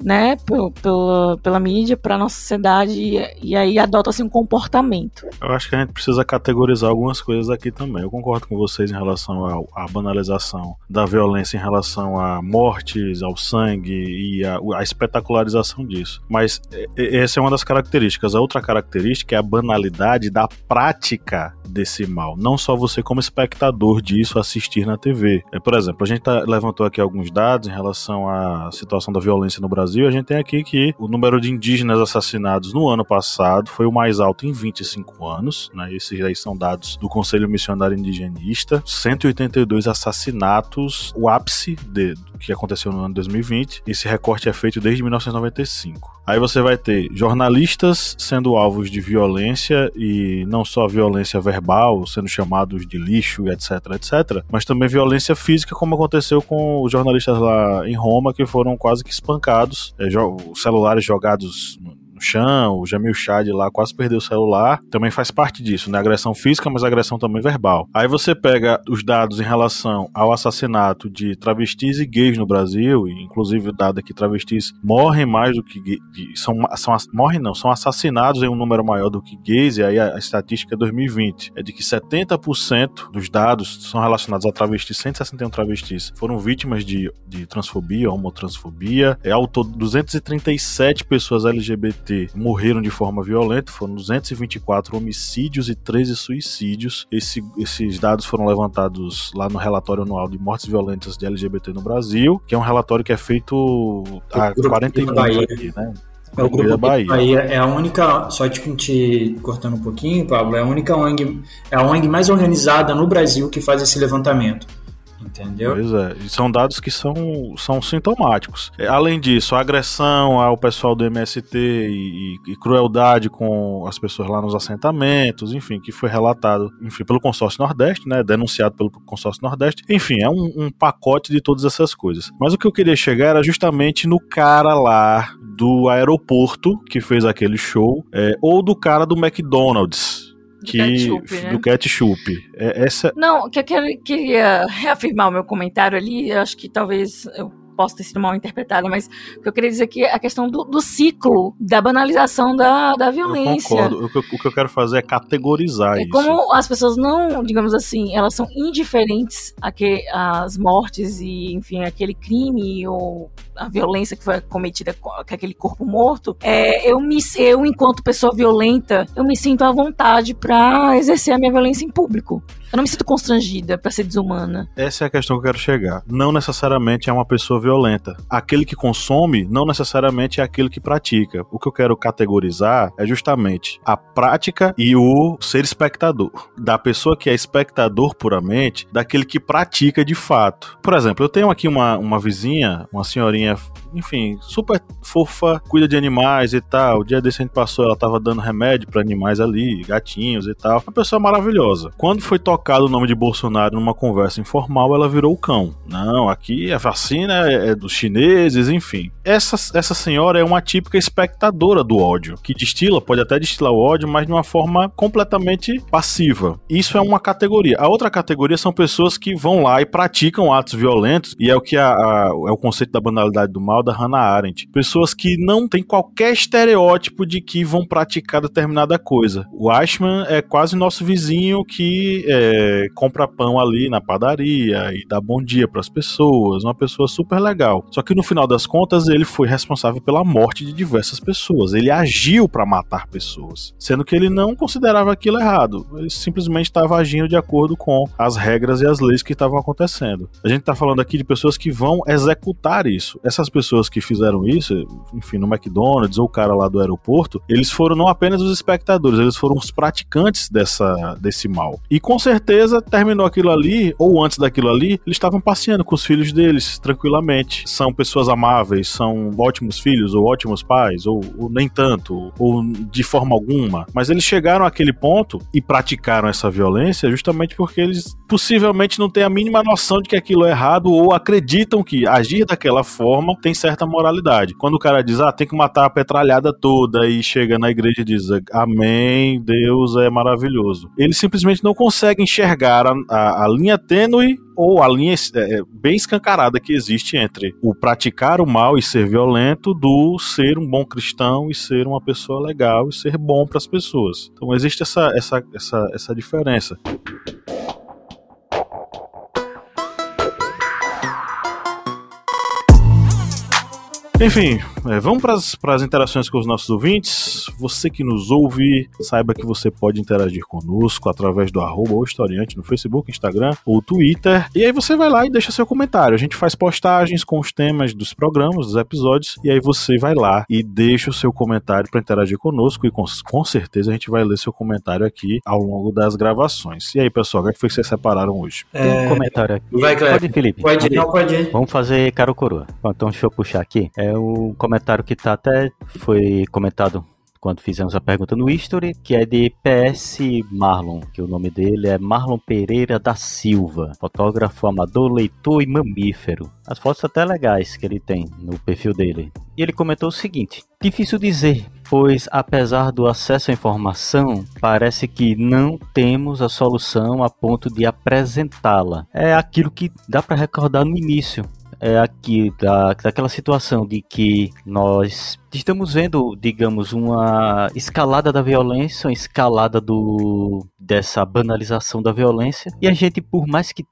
né, pelo, pela, pela mídia para nossa sociedade e, e aí adota-se um comportamento. Eu acho que a gente precisa categorizar algumas coisas aqui também. Eu concordo com vocês em relação à, banalização da violência em relação a mortes, ao sangue e a, a espetacularização disso. Mas essa é uma das características. A outra característica é a banalidade da prática desse mal. Não só você como espectador disso assistir na TV. É, por exemplo, a gente tá- levantou aqui alguns dados em relação à situação da violência no Brasil. A gente tem aqui que o número de indígenas assassinados no ano passado foi o mais alto em 25 anos. Né? Esses aí são dados do Conselho Missionário Indigenista. 182 assassinatos, o ápice de, que aconteceu no ano de 2020. Esse recorte é feito desde 1995. Aí você vai ter jornalistas sendo alvos de violência e não só violência verbal, sendo chamados de lixo etc, etc, mas também violência física, como aconteceu com os jornalistas lá em Roma que foram quase que espancados, é, jo- celulares jogados chão, o Jamil Chad lá quase perdeu o celular, também faz parte disso, né? Agressão física, mas agressão também verbal. Aí você pega os dados em relação ao assassinato de travestis e gays no Brasil, e inclusive o dado é que travestis morrem mais do que gay- de- são, são morrem não, são assassinados em um número maior do que gays, e aí a, a estatística é 2020 é de que 70% dos dados são relacionados a travestis, 161 travestis foram vítimas de, de transfobia, homotransfobia, é ao todo 237 pessoas LGBT morreram de forma violenta, foram 224 homicídios e 13 suicídios. Esse- esses dados foram levantados lá no relatório anual de mortes violentas de LGBT no Brasil, que é um relatório que é feito há Grupo 41 da Bahia. anos aqui, né? É o Grupo da Bahia. Bahia. É a única, só te, te cortando um pouquinho, Pablo, é a única ONG, é a ONG mais organizada no Brasil que faz esse levantamento. Entendeu? Pois é, e são dados que são, são sintomáticos. É, Além disso, a agressão ao pessoal do MST e, e- e crueldade com as pessoas lá nos assentamentos, enfim, que foi relatado enfim, pelo Consórcio Nordeste, né, denunciado pelo Consórcio Nordeste. Enfim, é um, um pacote de todas essas coisas. Mas o que eu queria chegar era justamente no cara lá do aeroporto que fez aquele show, é, ou do cara do McDonald's. Do Que, ketchup, né? do ketchup. É, essa, Não, que eu queria reafirmar o meu comentário ali, acho que talvez eu possa ter sido mal interpretada, mas o que eu queria dizer aqui é a questão do, do ciclo da banalização da, da eu violência. concordo. O que, eu- o que eu quero fazer é categorizar É isso. como as pessoas não, digamos assim, elas são indiferentes a que as mortes e, enfim, aquele crime ou a violência que foi cometida com aquele corpo morto. É, eu me, eu enquanto pessoa violenta, eu me sinto à vontade pra exercer a minha violência em público. Eu não me sinto constrangida pra ser desumana. Essa é a questão que eu quero chegar. Não necessariamente é uma pessoa violenta. Aquele que consome não necessariamente é aquele que pratica. O que eu quero categorizar é justamente a prática e o ser espectador. Da pessoa que é espectador puramente, daquele que pratica de fato. Por exemplo, eu tenho aqui uma, uma vizinha, uma senhorinha, enfim, super fofa, cuida de animais e tal. O dia desse a gente passou, ela tava dando remédio para animais ali, gatinhos e tal. Uma pessoa maravilhosa. Quando foi tocado o nome de Bolsonaro numa conversa informal, ela virou o cão. Não, aqui a vacina é é dos chineses, enfim. Essa, essa senhora é uma típica espectadora do ódio, que destila, pode até destilar o ódio, mas de uma forma completamente passiva. Isso é uma categoria. A outra categoria são pessoas que vão lá e praticam atos violentos, e é o que a, a, é o conceito da banalidade do mal da Hannah Arendt. Pessoas que não têm qualquer estereótipo de que vão praticar determinada coisa. O Ashman é quase nosso vizinho que é, compra pão ali na padaria e dá bom dia para as pessoas, uma pessoa super legal. Só que no final das contas ele foi responsável pela morte de diversas pessoas. Ele agiu para matar pessoas, sendo que ele não considerava aquilo errado. Ele simplesmente estava agindo de acordo com as regras e as leis que estavam acontecendo. A gente está falando aqui de pessoas que vão executar isso. Essas pessoas que fizeram isso, enfim, no McDonald's ou o cara lá do aeroporto, eles foram não apenas os espectadores, eles foram os praticantes dessa, desse mal. E com certeza terminou aquilo ali, ou antes daquilo ali, eles estavam passeando com os filhos deles tranquilamente. São pessoas amáveis, são ótimos filhos, ou ótimos pais, ou, ou nem tanto, ou de forma alguma. Mas eles chegaram àquele ponto e praticaram essa violência justamente porque eles possivelmente não têm a mínima noção de que aquilo é errado ou acreditam que agir daquela forma tem certa moralidade. Quando o cara diz, ah, tem que matar a petralhada toda e chega na igreja e diz, amém, Deus é maravilhoso. Eles simplesmente não conseguem enxergar a, a, a linha tênue ou a linha é, é, bem escancarada que existe entre o praticar o mal e ser violento do ser um bom cristão e ser uma pessoa legal e ser bom para as pessoas. Então existe essa, essa, essa, essa diferença. Enfim, é, vamos para as interações com os nossos ouvintes. Você que nos ouve, saiba que você pode interagir conosco através do arroba ou historiante no Facebook, Instagram ou Twitter. E aí você vai lá e deixa seu comentário. A gente faz postagens com os temas dos programas, dos episódios, e aí você vai lá e deixa o seu comentário para interagir conosco. E com, com certeza a gente vai ler seu comentário aqui ao longo das gravações. E aí, pessoal, o que é foi que vocês separaram hoje? É... Tem um comentário aqui. Vai, Cleber. Pode, Felipe. Pode ir, não pode ir. Vamos fazer caro coroa. Então, deixa eu puxar aqui. É o comentário que tá até foi comentado quando fizemos a pergunta no History, que é de PS Marlon, que o nome dele é Marlon Pereira da Silva, fotógrafo amador, leitor e mamífero. As fotos até legais que ele tem no perfil dele. E ele comentou o seguinte: difícil dizer, pois apesar do acesso à informação, parece que não temos a solução a ponto de apresentá-la. É aquilo que dá para recordar no início é aqui da, daquela situação de que nós estamos vendo, digamos, uma escalada da violência, uma escalada do dessa banalização da violência. E a gente, por mais que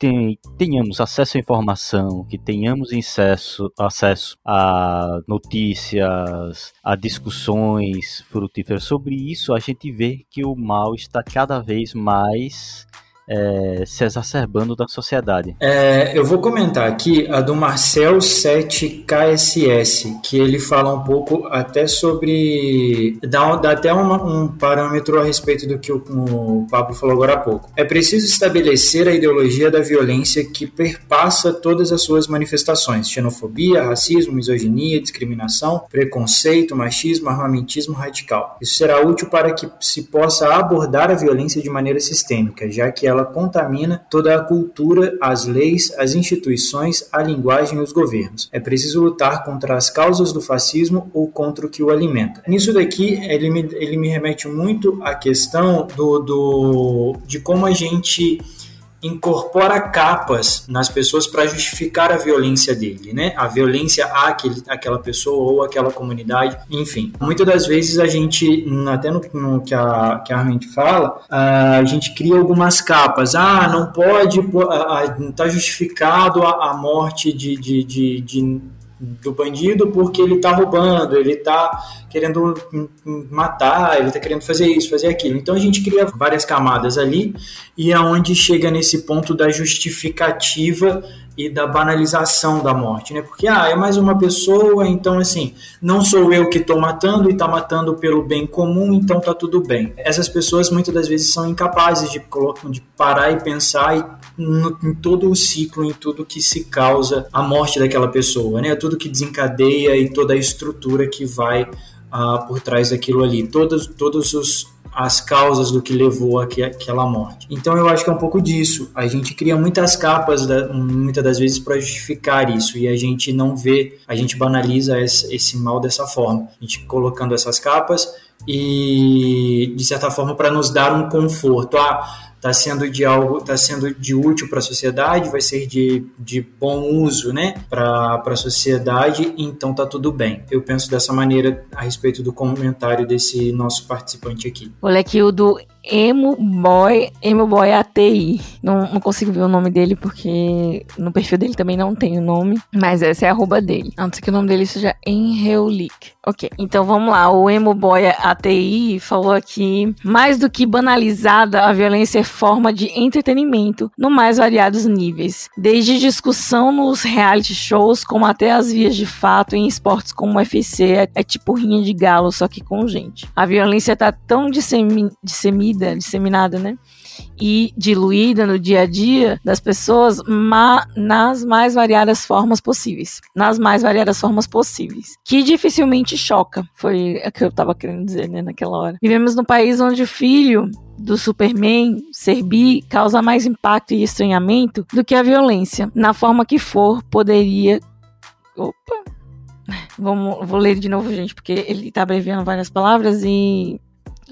tenhamos acesso à informação, que tenhamos acesso, acesso a notícias, a discussões frutíferas sobre isso, a gente vê que o mal está cada vez mais é, se exacerbando da sociedade. É, eu vou comentar aqui a do Marcel 7KSS, que ele fala um pouco até sobre. dá, dá até uma, um parâmetro a respeito do que o, o Pablo falou agora há pouco. É preciso estabelecer a ideologia da violência que perpassa todas as suas manifestações: xenofobia, racismo, misoginia, discriminação, preconceito, machismo, armamentismo radical. Isso será útil para que se possa abordar a violência de maneira sistêmica, já que ela ela contamina toda a cultura, as leis, as instituições, a linguagem e os governos. É preciso lutar contra as causas do fascismo ou contra o que o alimenta. Nisso daqui, ele me, ele me remete muito à questão do, do de como a gente incorpora capas nas pessoas para justificar a violência dele, né? A violência àquele, àquela pessoa ou àquela comunidade, enfim. Muitas das vezes a gente, até no, no que a que a Armin fala, a gente cria algumas capas. Ah, não pode, está justificado a, a morte de, de, de, de do bandido porque ele está roubando, ele está querendo matar, ele está querendo fazer isso, fazer aquilo. Então a gente cria várias camadas ali e é onde chega nesse ponto da justificativa e da banalização da morte, né? Porque ah, é mais uma pessoa, então assim, não sou eu que estou matando e está matando pelo bem comum, então tá tudo bem. Essas pessoas muitas das vezes são incapazes de, de parar e pensar e no, em todo o ciclo, em tudo que se causa a morte daquela pessoa, né? Tudo que desencadeia e toda a estrutura que vai uh, por trás daquilo ali. Todos, todos os as causas do que levou àquela morte. Então eu acho que é um pouco disso. A gente cria muitas capas, muitas das vezes, para justificar isso, e a gente não vê, a gente banaliza esse, esse mal dessa forma. A gente colocando essas capas e, de certa forma, para nos dar um conforto. Ah, está sendo de algo, está sendo de útil para a sociedade, vai ser de, de bom uso, né, para a sociedade, então tá tudo bem. Eu penso dessa maneira a respeito do comentário desse nosso participante aqui. Aqui o do Emo Boy, Emo Boy ATI. Não, não consigo ver o nome dele porque no perfil dele também não tem o nome, mas essa é a arroba dele. A não ser que o nome dele seja Enreulik. Ok, então vamos lá. O Emo Boy ATI falou aqui: mais do que banalizada, a violência é forma de entretenimento no mais variados níveis, desde discussão nos reality shows, como até as vias de fato em esportes como o UFC, é, é tipo rinha de galo, só que com gente. A violência tá tão disseminada disseminada, disseminada, né? E diluída no dia a dia das pessoas ma nas mais variadas formas possíveis. Nas mais variadas formas possíveis. Que dificilmente choca. Foi o que eu estava querendo dizer, né, naquela hora. Vivemos num país onde o filho do Superman ser bi causa mais impacto e estranhamento do que a violência. Na forma que for, poderia. Opa! Vamos, vou ler de novo, gente, porque ele tá abreviando várias palavras e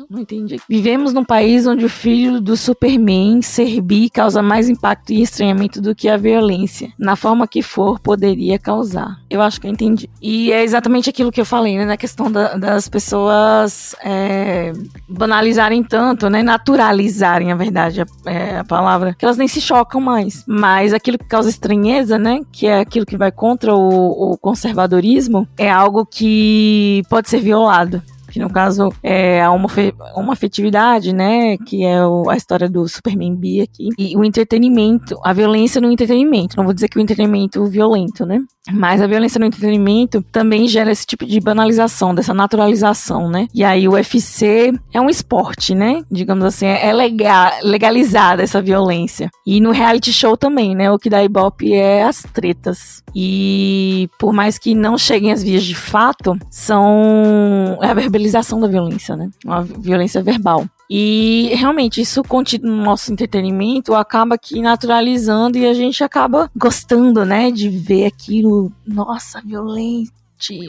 não entendi. Vivemos num país onde o filho do Superman ser bi causa mais impacto e estranhamento do que a violência, na forma que for, poderia causar. Eu acho que eu entendi. E é exatamente aquilo que eu falei, né? Na questão da, das pessoas é, banalizarem tanto, né? Naturalizarem, a verdade, é a palavra, que elas nem se chocam mais. Mas aquilo que causa estranheza, né? Que é aquilo que vai contra o, o conservadorismo, é algo que pode ser violado que no caso é a uma afetividade, né, que é o, a história do Superman B aqui, e o entretenimento, a violência no entretenimento, não vou dizer que o entretenimento violento, né, mas a violência no entretenimento também gera esse tipo de banalização, dessa naturalização, né, e aí o UFC é um esporte, né, digamos assim, é legal, legalizada essa violência, e no reality show também, né, o que dá ibope é as tretas, e por mais que não cheguem às vias de fato, são é a verbalização da violência, né? Uma violência verbal. E realmente isso no nosso entretenimento acaba aqui naturalizando e a gente acaba gostando, né, de ver aquilo, nossa, violência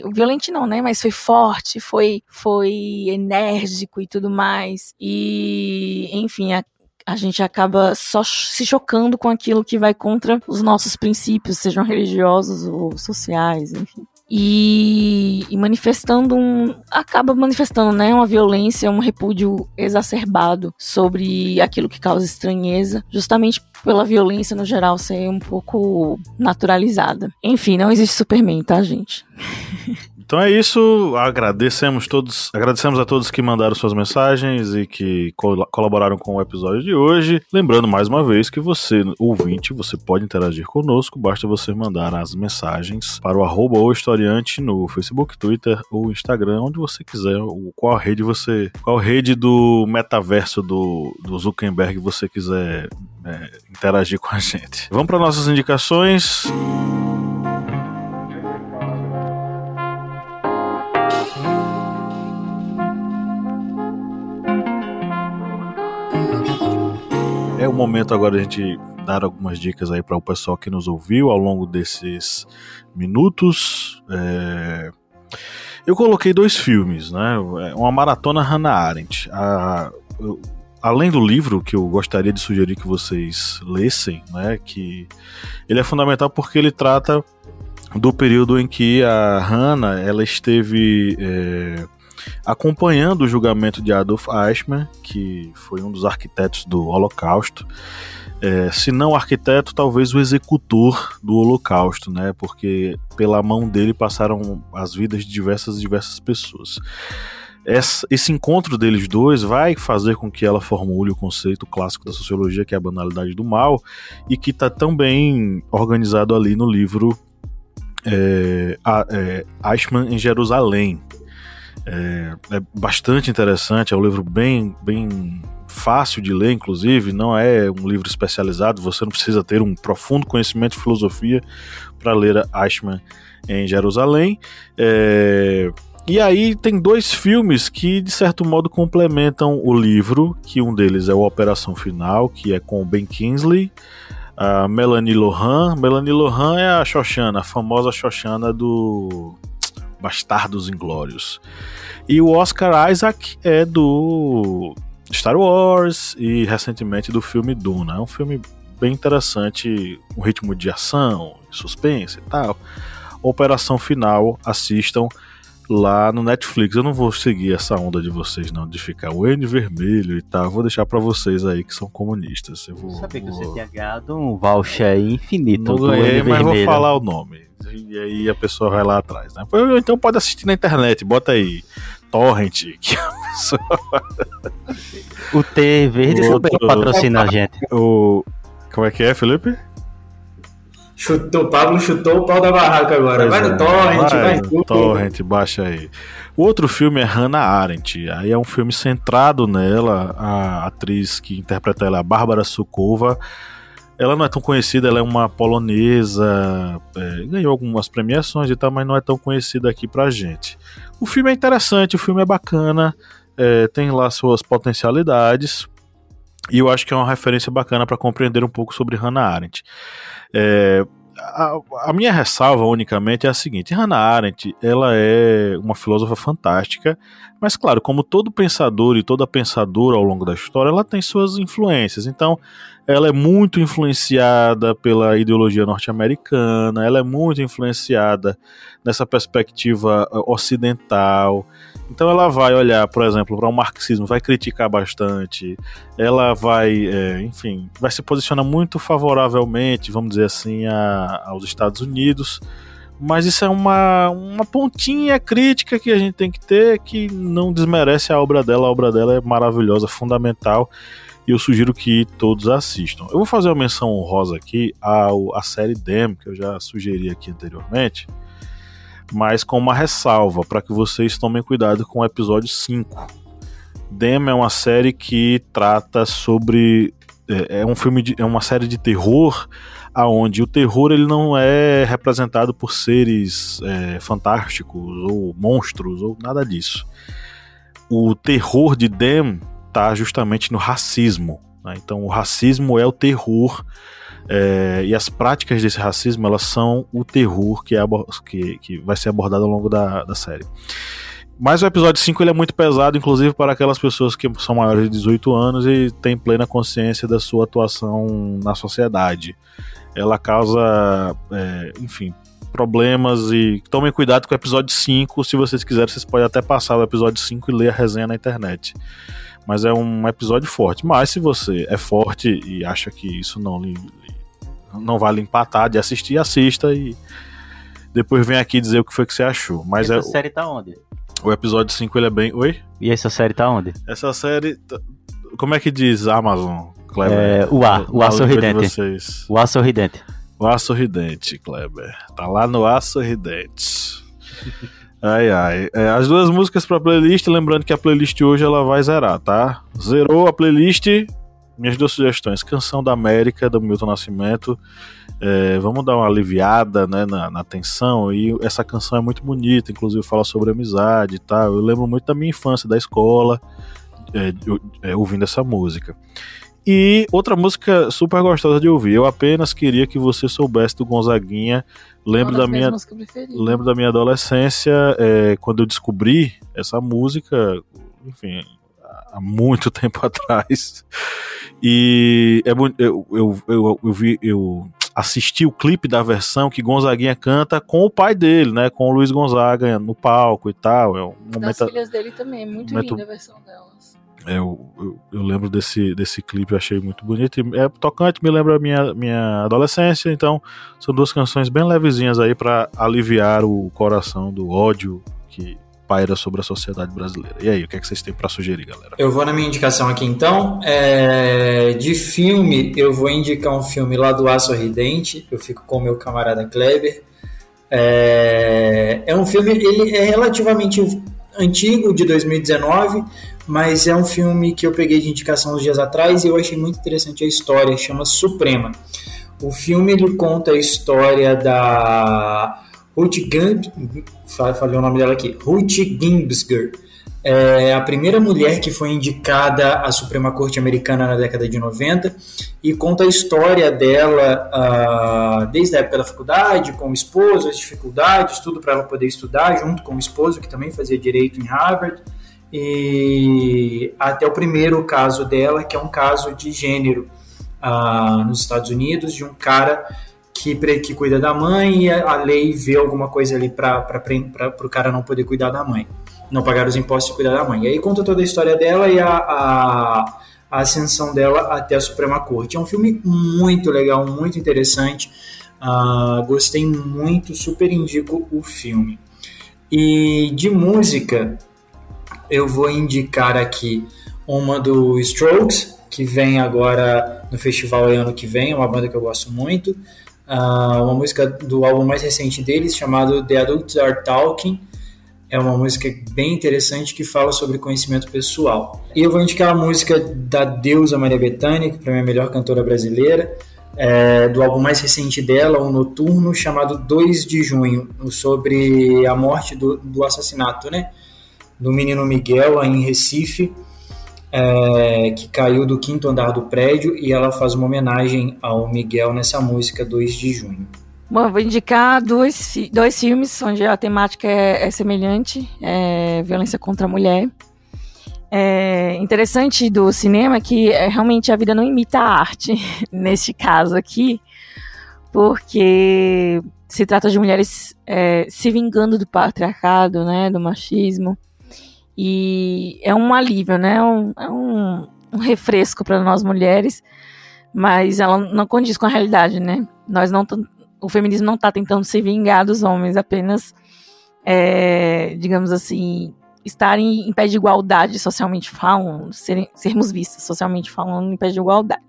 o violente não, né? Mas foi forte, foi, foi enérgico e tudo mais. E, enfim, a, a gente acaba só se chocando com aquilo que vai contra os nossos princípios, sejam religiosos ou sociais, enfim e, e, manifestando um. acaba manifestando né, uma violência, um repúdio exacerbado sobre aquilo que causa estranheza, justamente pela violência no geral ser um pouco naturalizada. Enfim, não existe Superman, tá, gente? <laughs> Então é isso. Agradecemos todos, agradecemos a todos que mandaram suas mensagens e que col colaboraram com o episódio de hoje. Lembrando mais uma vez que você, ouvinte, você pode interagir conosco, basta você mandar as mensagens para o arroba ou historiante no Facebook, Twitter ou Instagram, onde você quiser, qual rede você, qual rede do metaverso do, do Zuckerberg você quiser é, interagir com a gente. Vamos para nossas indicações. É o momento agora de a gente dar algumas dicas aí para o pessoal que nos ouviu ao longo desses minutos. É... Eu coloquei dois filmes, né? É uma maratona Hannah Arendt. A... Além do livro que eu gostaria de sugerir que vocês lessem, né? Que ele é fundamental porque ele trata do período em que a Hannah ela esteve é acompanhando o julgamento de Adolf Eichmann, que foi um dos arquitetos do Holocausto. É, se não o arquiteto, talvez o executor do Holocausto, né? Porque pela mão dele passaram as vidas de diversas diversas pessoas. Esse encontro deles dois vai fazer com que ela formule o conceito clássico da sociologia, que é a banalidade do mal, e que está tão bem organizado ali no livro é, é, Eichmann em Jerusalém, é, é, bastante interessante, é um livro bem, bem fácil de ler, inclusive, não é um livro especializado, você não precisa ter um profundo conhecimento de filosofia para ler Eichmann em Jerusalém. É, E aí tem dois filmes que, de certo modo, complementam o livro, que um deles é o Operação Final, que é com o Ben Kingsley, a Melanie Lohan. Melanie Lohan é a Xoxana, a famosa Xoxana do Bastardos Inglórios. E o Oscar Isaac é do Star Wars e recentemente do filme Duna. É um filme bem interessante, um ritmo de ação, suspense e tal. Operação Final, assistam lá no Netflix. Eu não vou seguir essa onda de vocês, não, de ficar o N vermelho e tal. Vou deixar para vocês aí que são comunistas. Eu vou, Sabia que vou... você tinha ganhado um voucher infinito. Não ganhei, mas vou falar o nome. E aí a pessoa vai lá atrás, né? Então pode assistir na internet, bota aí. Torrent, que a pessoa. O T verde também patrocina a gente. O... Como é que é, Felipe? Chutou, Pablo chutou o pau da barraca agora. Pois vai é, no Torrent, vai, vai no Torrent, baixa aí. O outro filme é Hannah Arendt. Aí é um filme centrado nela. A atriz que interpreta ela é a Bárbara Sukova. Ela não é tão conhecida, ela é uma polonesa. É, ganhou algumas premiações e tal, mas não é tão conhecida aqui pra gente. O filme é interessante, o filme é bacana. É, tem lá suas potencialidades. E eu acho que é uma referência bacana para compreender um pouco sobre Hannah Arendt. É, a, a, minha ressalva unicamente é a seguinte: Hannah Arendt ela é uma filósofa fantástica, mas claro, como todo pensador e toda pensadora ao longo da história, ela tem suas influências. Então, ela é muito influenciada pela ideologia norte-americana, ela é muito influenciada nessa perspectiva uh, ocidental. Então ela vai olhar, por exemplo, para o marxismo, vai criticar bastante, ela vai, é, enfim, vai se posicionar muito favoravelmente, vamos dizer assim, a, aos Estados Unidos. Mas isso é uma, uma pontinha crítica que a gente tem que ter, que não desmerece a obra dela. A obra dela é maravilhosa, fundamental e eu sugiro que todos assistam. Eu vou fazer uma menção honrosa aqui ao, à série Dem, que eu já sugeri aqui anteriormente, mas com uma ressalva, para que vocês tomem cuidado com o episódio 5. Dem é uma série que trata sobre. É, é um filme de, é uma série de terror aonde o terror ele não é representado por seres é, fantásticos ou monstros ou nada disso. O terror de Dem está justamente no racismo. Né? Então, o racismo é o terror é, e as práticas desse racismo elas são o terror que, é, que, que vai ser abordado ao longo da, da série. Mas o episódio 5 ele é muito pesado, inclusive para aquelas pessoas que são maiores de 18 anos e têm plena consciência da sua atuação na sociedade. Ela causa, é, enfim, problemas e tomem cuidado com o episódio 5. Se vocês quiserem, vocês podem até passar o episódio 5 e ler a resenha na internet mas é um episódio forte. Mas se você é forte e acha que isso não lhe, não vale empatar de assistir, assista e depois vem aqui dizer o que foi que você achou. Mas essa é, série tá onde? O episódio 5 ele é bem. Oi? E essa série tá onde? Essa série. Tá, como é que diz Amazon, Kleber? É, o A, o A Sorridente. O A Sorridente. O A Sorridente, Kleber. Tá lá no A Sorridente. <laughs> Ai, ai. É, as duas músicas pra playlist, lembrando que a playlist hoje ela vai zerar, tá? Zerou a playlist. Minhas duas sugestões: Canção da América, do Milton Nascimento. É, vamos dar uma aliviada né, na, na, tensão. E essa canção é muito bonita, inclusive fala sobre amizade e tal. Eu lembro muito da minha infância, da escola, é, é, ouvindo essa música. E outra música super gostosa de ouvir. Eu apenas queria que você soubesse do Gonzaguinha. Lembro da minha lembro da minha adolescência é, quando eu descobri essa música, enfim, há muito <laughs> tempo atrás. E é, eu, eu, eu, eu, vi, eu assisti o clipe da versão que Gonzaguinha canta com o pai dele, né? Com o Luiz Gonzaga no palco e tal. É um momento, das filhas dele também, é muito momento, linda a versão delas. É, eu, eu, eu, lembro desse, desse clipe, eu achei muito bonito. E é tocante, me lembra a minha, minha adolescência. Então, são duas canções bem levezinhas aí para aliviar o coração do ódio que paira sobre a sociedade brasileira. E aí, o que, é que vocês têm para sugerir, galera? Eu vou na minha indicação aqui então. É... De filme, eu vou indicar um filme lá do Aço Ridente. Eu fico com o meu camarada Kleber. É, é um filme, ele é relativamente antigo, de 2019, mas é um filme que eu peguei de indicação uns dias atrás e eu achei muito interessante a história, chama Suprema. O filme ele conta a história da Ruth Gimb, falei o nome dela aqui, Ruth é a primeira mulher que foi indicada à Suprema Corte Americana na década de 90 e conta a história dela uh, desde a época da faculdade, com o esposo, as dificuldades, tudo para ela poder estudar, junto com o esposo, que também fazia direito em Harvard, e até o primeiro caso dela, que é um caso de gênero uh, nos Estados Unidos, de um cara que, que cuida da mãe e a lei vê alguma coisa ali para o cara não poder cuidar da mãe não pagar os impostos e cuidar da mãe. E aí conta toda a história dela e a, a, a, ascensão dela até a Suprema Corte. É um filme muito legal, muito interessante. Uh, gostei muito, super indico o filme. E de música, eu vou indicar aqui uma do Strokes, que vem agora no festival ano que vem, é uma banda que eu gosto muito. Uh, uma música do álbum mais recente deles, chamado The Adults Are Talking, é uma música bem interessante que fala sobre conhecimento pessoal. E eu vou indicar a música da deusa Maria Bethânia, que para mim é a melhor cantora brasileira, é, do álbum mais recente dela, o Noturno, chamado 2 de Junho, sobre a morte do, do assassinato, né? Do menino Miguel em Recife, é, que caiu do quinto andar do prédio, e ela faz uma homenagem ao Miguel nessa música 2 de Junho. Bom, vou indicar dois, dois filmes onde a temática é, é semelhante, é violência contra a mulher. É interessante do cinema é que realmente a vida não imita a arte, <laughs> neste caso aqui, porque se trata de mulheres é, se vingando do patriarcado, né, do machismo, e é um alívio, né, é um, é um, um refresco para nós mulheres, mas ela não condiz com a realidade, né? Nós não o feminismo não está tentando se vingar dos homens, apenas, é, digamos assim, estarem em pé de igualdade socialmente falando, ser, sermos vistos socialmente falando em pé de igualdade.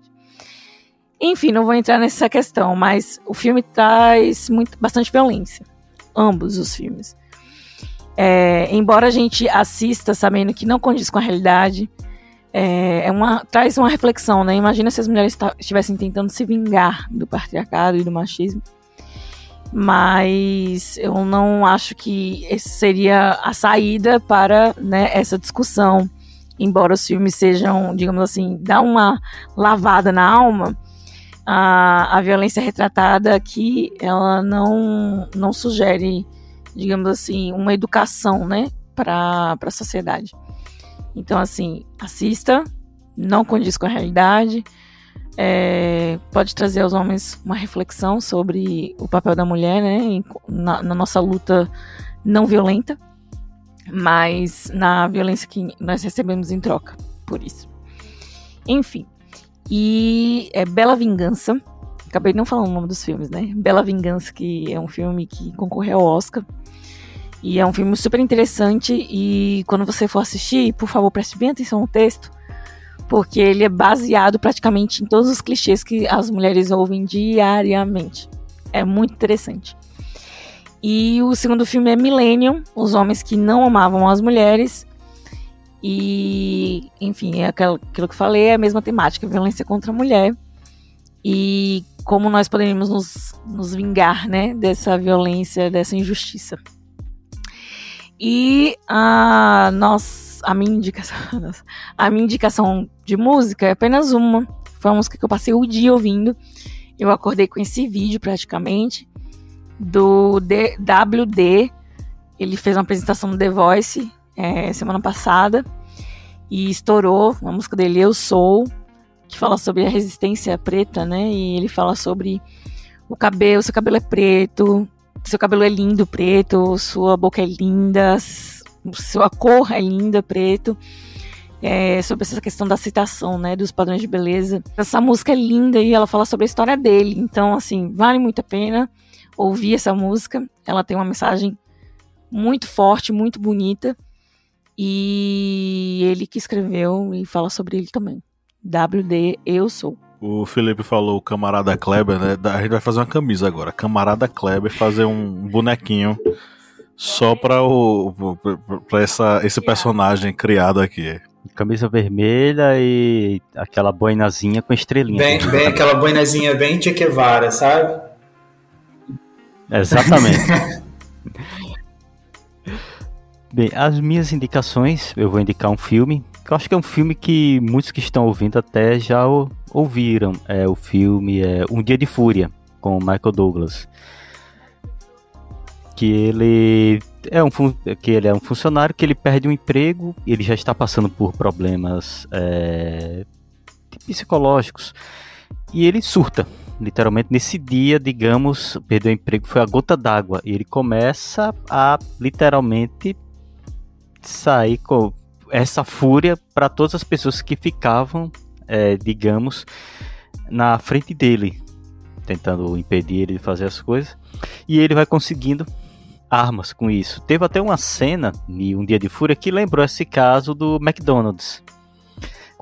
Enfim, não vou entrar nessa questão, mas o filme traz muito, bastante violência. Ambos os filmes. É, embora a gente assista sabendo que não condiz com a realidade, é, é uma, traz uma reflexão, né? Imagina se as mulheres estivessem tentando se vingar do patriarcado e do machismo mas eu não acho que esse seria a saída para né, essa discussão. Embora os filmes sejam, digamos assim, dá uma lavada na alma, a, a violência retratada aqui, ela não, não sugere, digamos assim, uma educação né, para a sociedade. Então, assim, assista, não condiz com a realidade, é, pode trazer aos homens uma reflexão sobre o papel da mulher, né, na, na, nossa luta não violenta, mas na violência que nós recebemos em troca por isso. Enfim, e é Bela Vingança. Acabei não falando o nome dos filmes, né? Bela Vingança, que é um filme que concorreu ao Oscar. E é um filme super interessante. E quando você for assistir, por favor, preste bem atenção no texto porque ele é baseado praticamente em todos os clichês que as mulheres ouvem diariamente. É muito interessante. E o segundo filme é Millennium, Os Homens que Não Amavam as Mulheres. E, enfim, é aquilo, que falei, é a mesma temática, violência contra a mulher. E como nós poderíamos nos, nos vingar, né, dessa violência, dessa injustiça. E a nossa a minha indicação, <laughs> a minha indicação de música é apenas uma. Foi uma música que eu passei o dia ouvindo. Eu acordei com esse vídeo praticamente do WD. Ele fez uma apresentação no The Voice é, semana passada e estourou a música dele Eu Sou, que fala sobre a resistência preta, né? E ele fala sobre o cabelo, seu cabelo é preto, seu cabelo é lindo preto, sua boca é linda, sua cor é linda, preto. É, sobre essa questão da citação, né, dos padrões de beleza. Essa música é linda e ela fala sobre a história dele. Então, assim, vale muito a pena ouvir essa música. Ela tem uma mensagem muito forte, muito bonita. E ele que escreveu e fala sobre ele também. WD Eu Sou. O Felipe falou camarada Kleber, né? A gente vai fazer uma camisa agora. Camarada Kleber fazer um bonequinho só para o para essa esse personagem criado aqui. Camisa vermelha e aquela boinazinha com estrelinha. Bem, bem aquela boinazinha bem Che Guevara, sabe? Exatamente. <laughs> Bem, as minhas indicações, eu vou indicar um filme, eu acho que é um filme que muitos que estão ouvindo até já ouviram. É o filme é Um Dia de Fúria, com Michael Douglas. Que ele é um que ele é um funcionário que ele perde um emprego, ele já está passando por problemas é, psicológicos e ele surta. Literalmente nesse dia, digamos, perdeu o emprego foi a gota d'água e ele começa a literalmente sair com essa fúria para todas as pessoas que ficavam, é, digamos, na frente dele, tentando impedir ele de fazer as coisas. E ele vai conseguindo armas com isso. Teve até uma cena em Um Dia de Fúria que lembrou esse caso do McDonald's.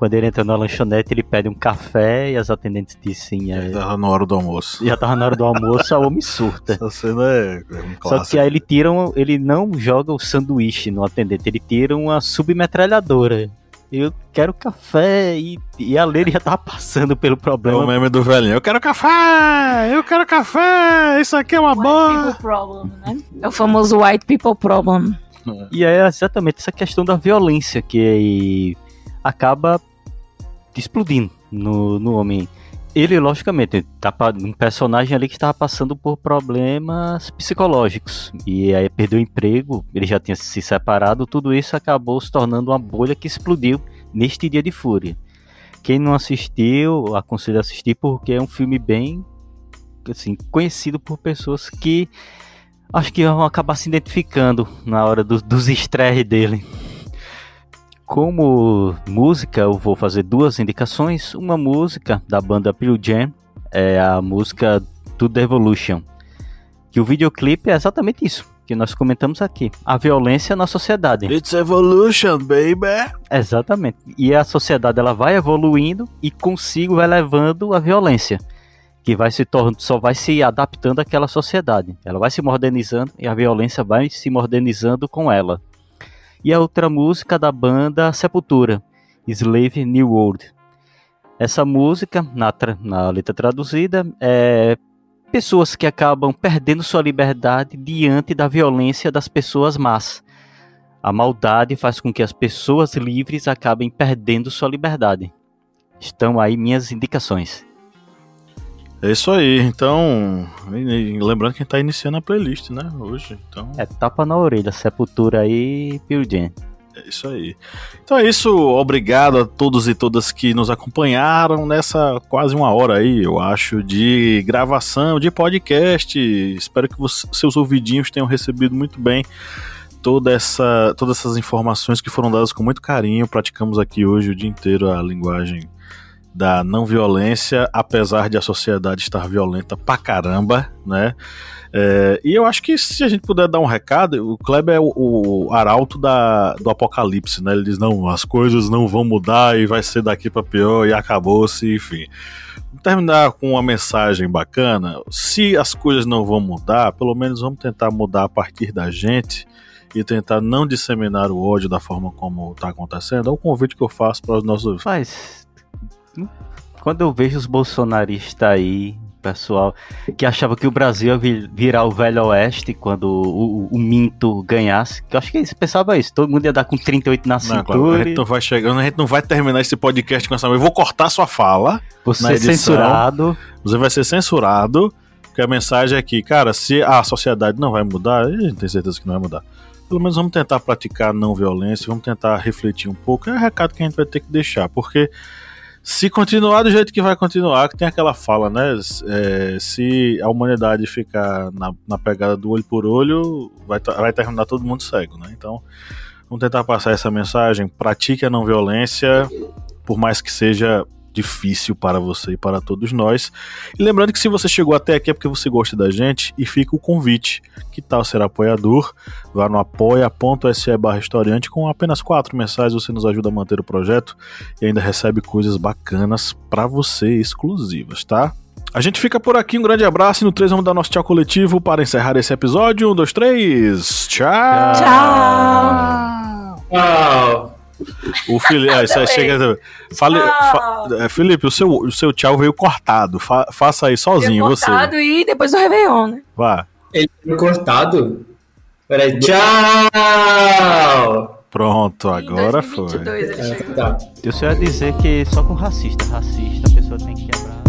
Quando ele entra na lanchonete, ele pede um café e as atendentes dizem. Já é, tava na hora do almoço. Já tava na hora do almoço, a homem surta. Essa cena é, é um Só que aí ele tira um, ele não joga o sanduíche no atendente, ele tira uma submetralhadora. Eu quero café e, e a Leire já tava passando pelo problema. É o meme do velhinho. Eu quero café! Eu quero café! Isso aqui é uma White boa! people problem, né? É o famoso white people problem. E é exatamente essa questão da violência que acaba explodindo no, no homem. Ele, logicamente, tá um personagem ali que estava passando por problemas psicológicos. E aí perdeu o emprego, ele já tinha se separado, tudo isso acabou se tornando uma bolha que explodiu neste dia de fúria. Quem não assistiu, aconselho a assistir porque é um filme bem assim, conhecido por pessoas que acho que vão acabar se identificando na hora do, dos estresses dele. Como música, eu vou fazer duas indicações. Uma música da banda Pearl Jam é a música To The Evolution. Que o videoclipe é exatamente isso que nós comentamos aqui. A violência na sociedade. It's evolution, baby! Exatamente. E a sociedade ela vai evoluindo e consigo vai levando a violência. Que vai se tornando, só vai se adaptando àquela sociedade. Ela vai se modernizando e a violência vai se modernizando com ela e a outra música da banda Sepultura, Slave New World. Essa música, na, na letra traduzida, é pessoas que acabam perdendo sua liberdade diante da violência das pessoas más. A maldade faz com que as pessoas livres acabem perdendo sua liberdade. Estão aí minhas indicações. É isso aí, então. Lembrando que a gente tá iniciando a playlist, né? Hoje. Então... É tapa na orelha, Sepultura aí e Pearl Jam. É isso aí. Então é isso, obrigado a todos e todas que nos acompanharam nessa quase uma hora aí, eu acho, de gravação, de podcast. Espero que você, seus ouvidinhos tenham recebido muito bem toda essa, todas essas informações que foram dadas com muito carinho. Praticamos aqui hoje o dia inteiro a linguagem da não violência, apesar de a sociedade estar violenta pra caramba, né? É, e eu acho que se a gente puder dar um recado, o Kleber é o, o, arauto da, do apocalipse, né? Ele diz: não, as coisas não vão mudar e vai ser daqui para pior e acabou-se, enfim. Vamos terminar com uma mensagem bacana. Se as coisas não vão mudar, pelo menos vamos tentar mudar a partir da gente e tentar não disseminar o ódio da forma como está acontecendo. É um convite que eu faço para os nossos. Faz quando eu vejo os bolsonaristas aí, pessoal, que achava que o Brasil ia virar o Velho Oeste quando o, o, o Minto ganhasse, que eu acho que eles pensavam isso, todo mundo ia dar com 38 na cintura. Não, claro, a gente não vai chegando, a gente não vai terminar esse podcast com essa. Eu vou cortar sua fala. Você na edição, censurado. Você vai ser censurado. Porque a mensagem é que, cara, se a sociedade não vai mudar, a gente tem certeza que não vai mudar. Pelo menos vamos tentar praticar não violência, vamos tentar refletir um pouco. É o recado que a gente vai ter que deixar, porque se continuar do jeito que vai continuar, que tem aquela fala, né? É, se a humanidade ficar na, na, pegada do olho por olho, vai, vai terminar todo mundo cego, né? Então, vamos tentar passar essa mensagem. Pratique a não violência, por mais que seja difícil para você e para todos nós. E lembrando que se você chegou até aqui é porque você gosta da gente e fica o convite. Que tal ser apoiador? Vá no apoia.se barra historiante com apenas quatro mensais você nos ajuda a manter o projeto e ainda recebe coisas bacanas para você exclusivas, tá? A gente fica por aqui, um grande abraço e no 3 vamos dar nosso tchau coletivo para encerrar esse episódio. Um, dois, três. Tchau! Tchau! Tchau! O Felipe, <laughs> ah, isso chega. Fale, fa, é, Felipe, o seu, o seu tchau veio cortado. Fa, faça aí sozinho, veio cortado você. e depois do Réveillon, né? Vá. Ele foi cortado? Peraí, tchau! Pronto, agora 2022 foi. ele Ah, tá. Eu só ia dizer que só com racista, racista, a pessoa tem que quebrar.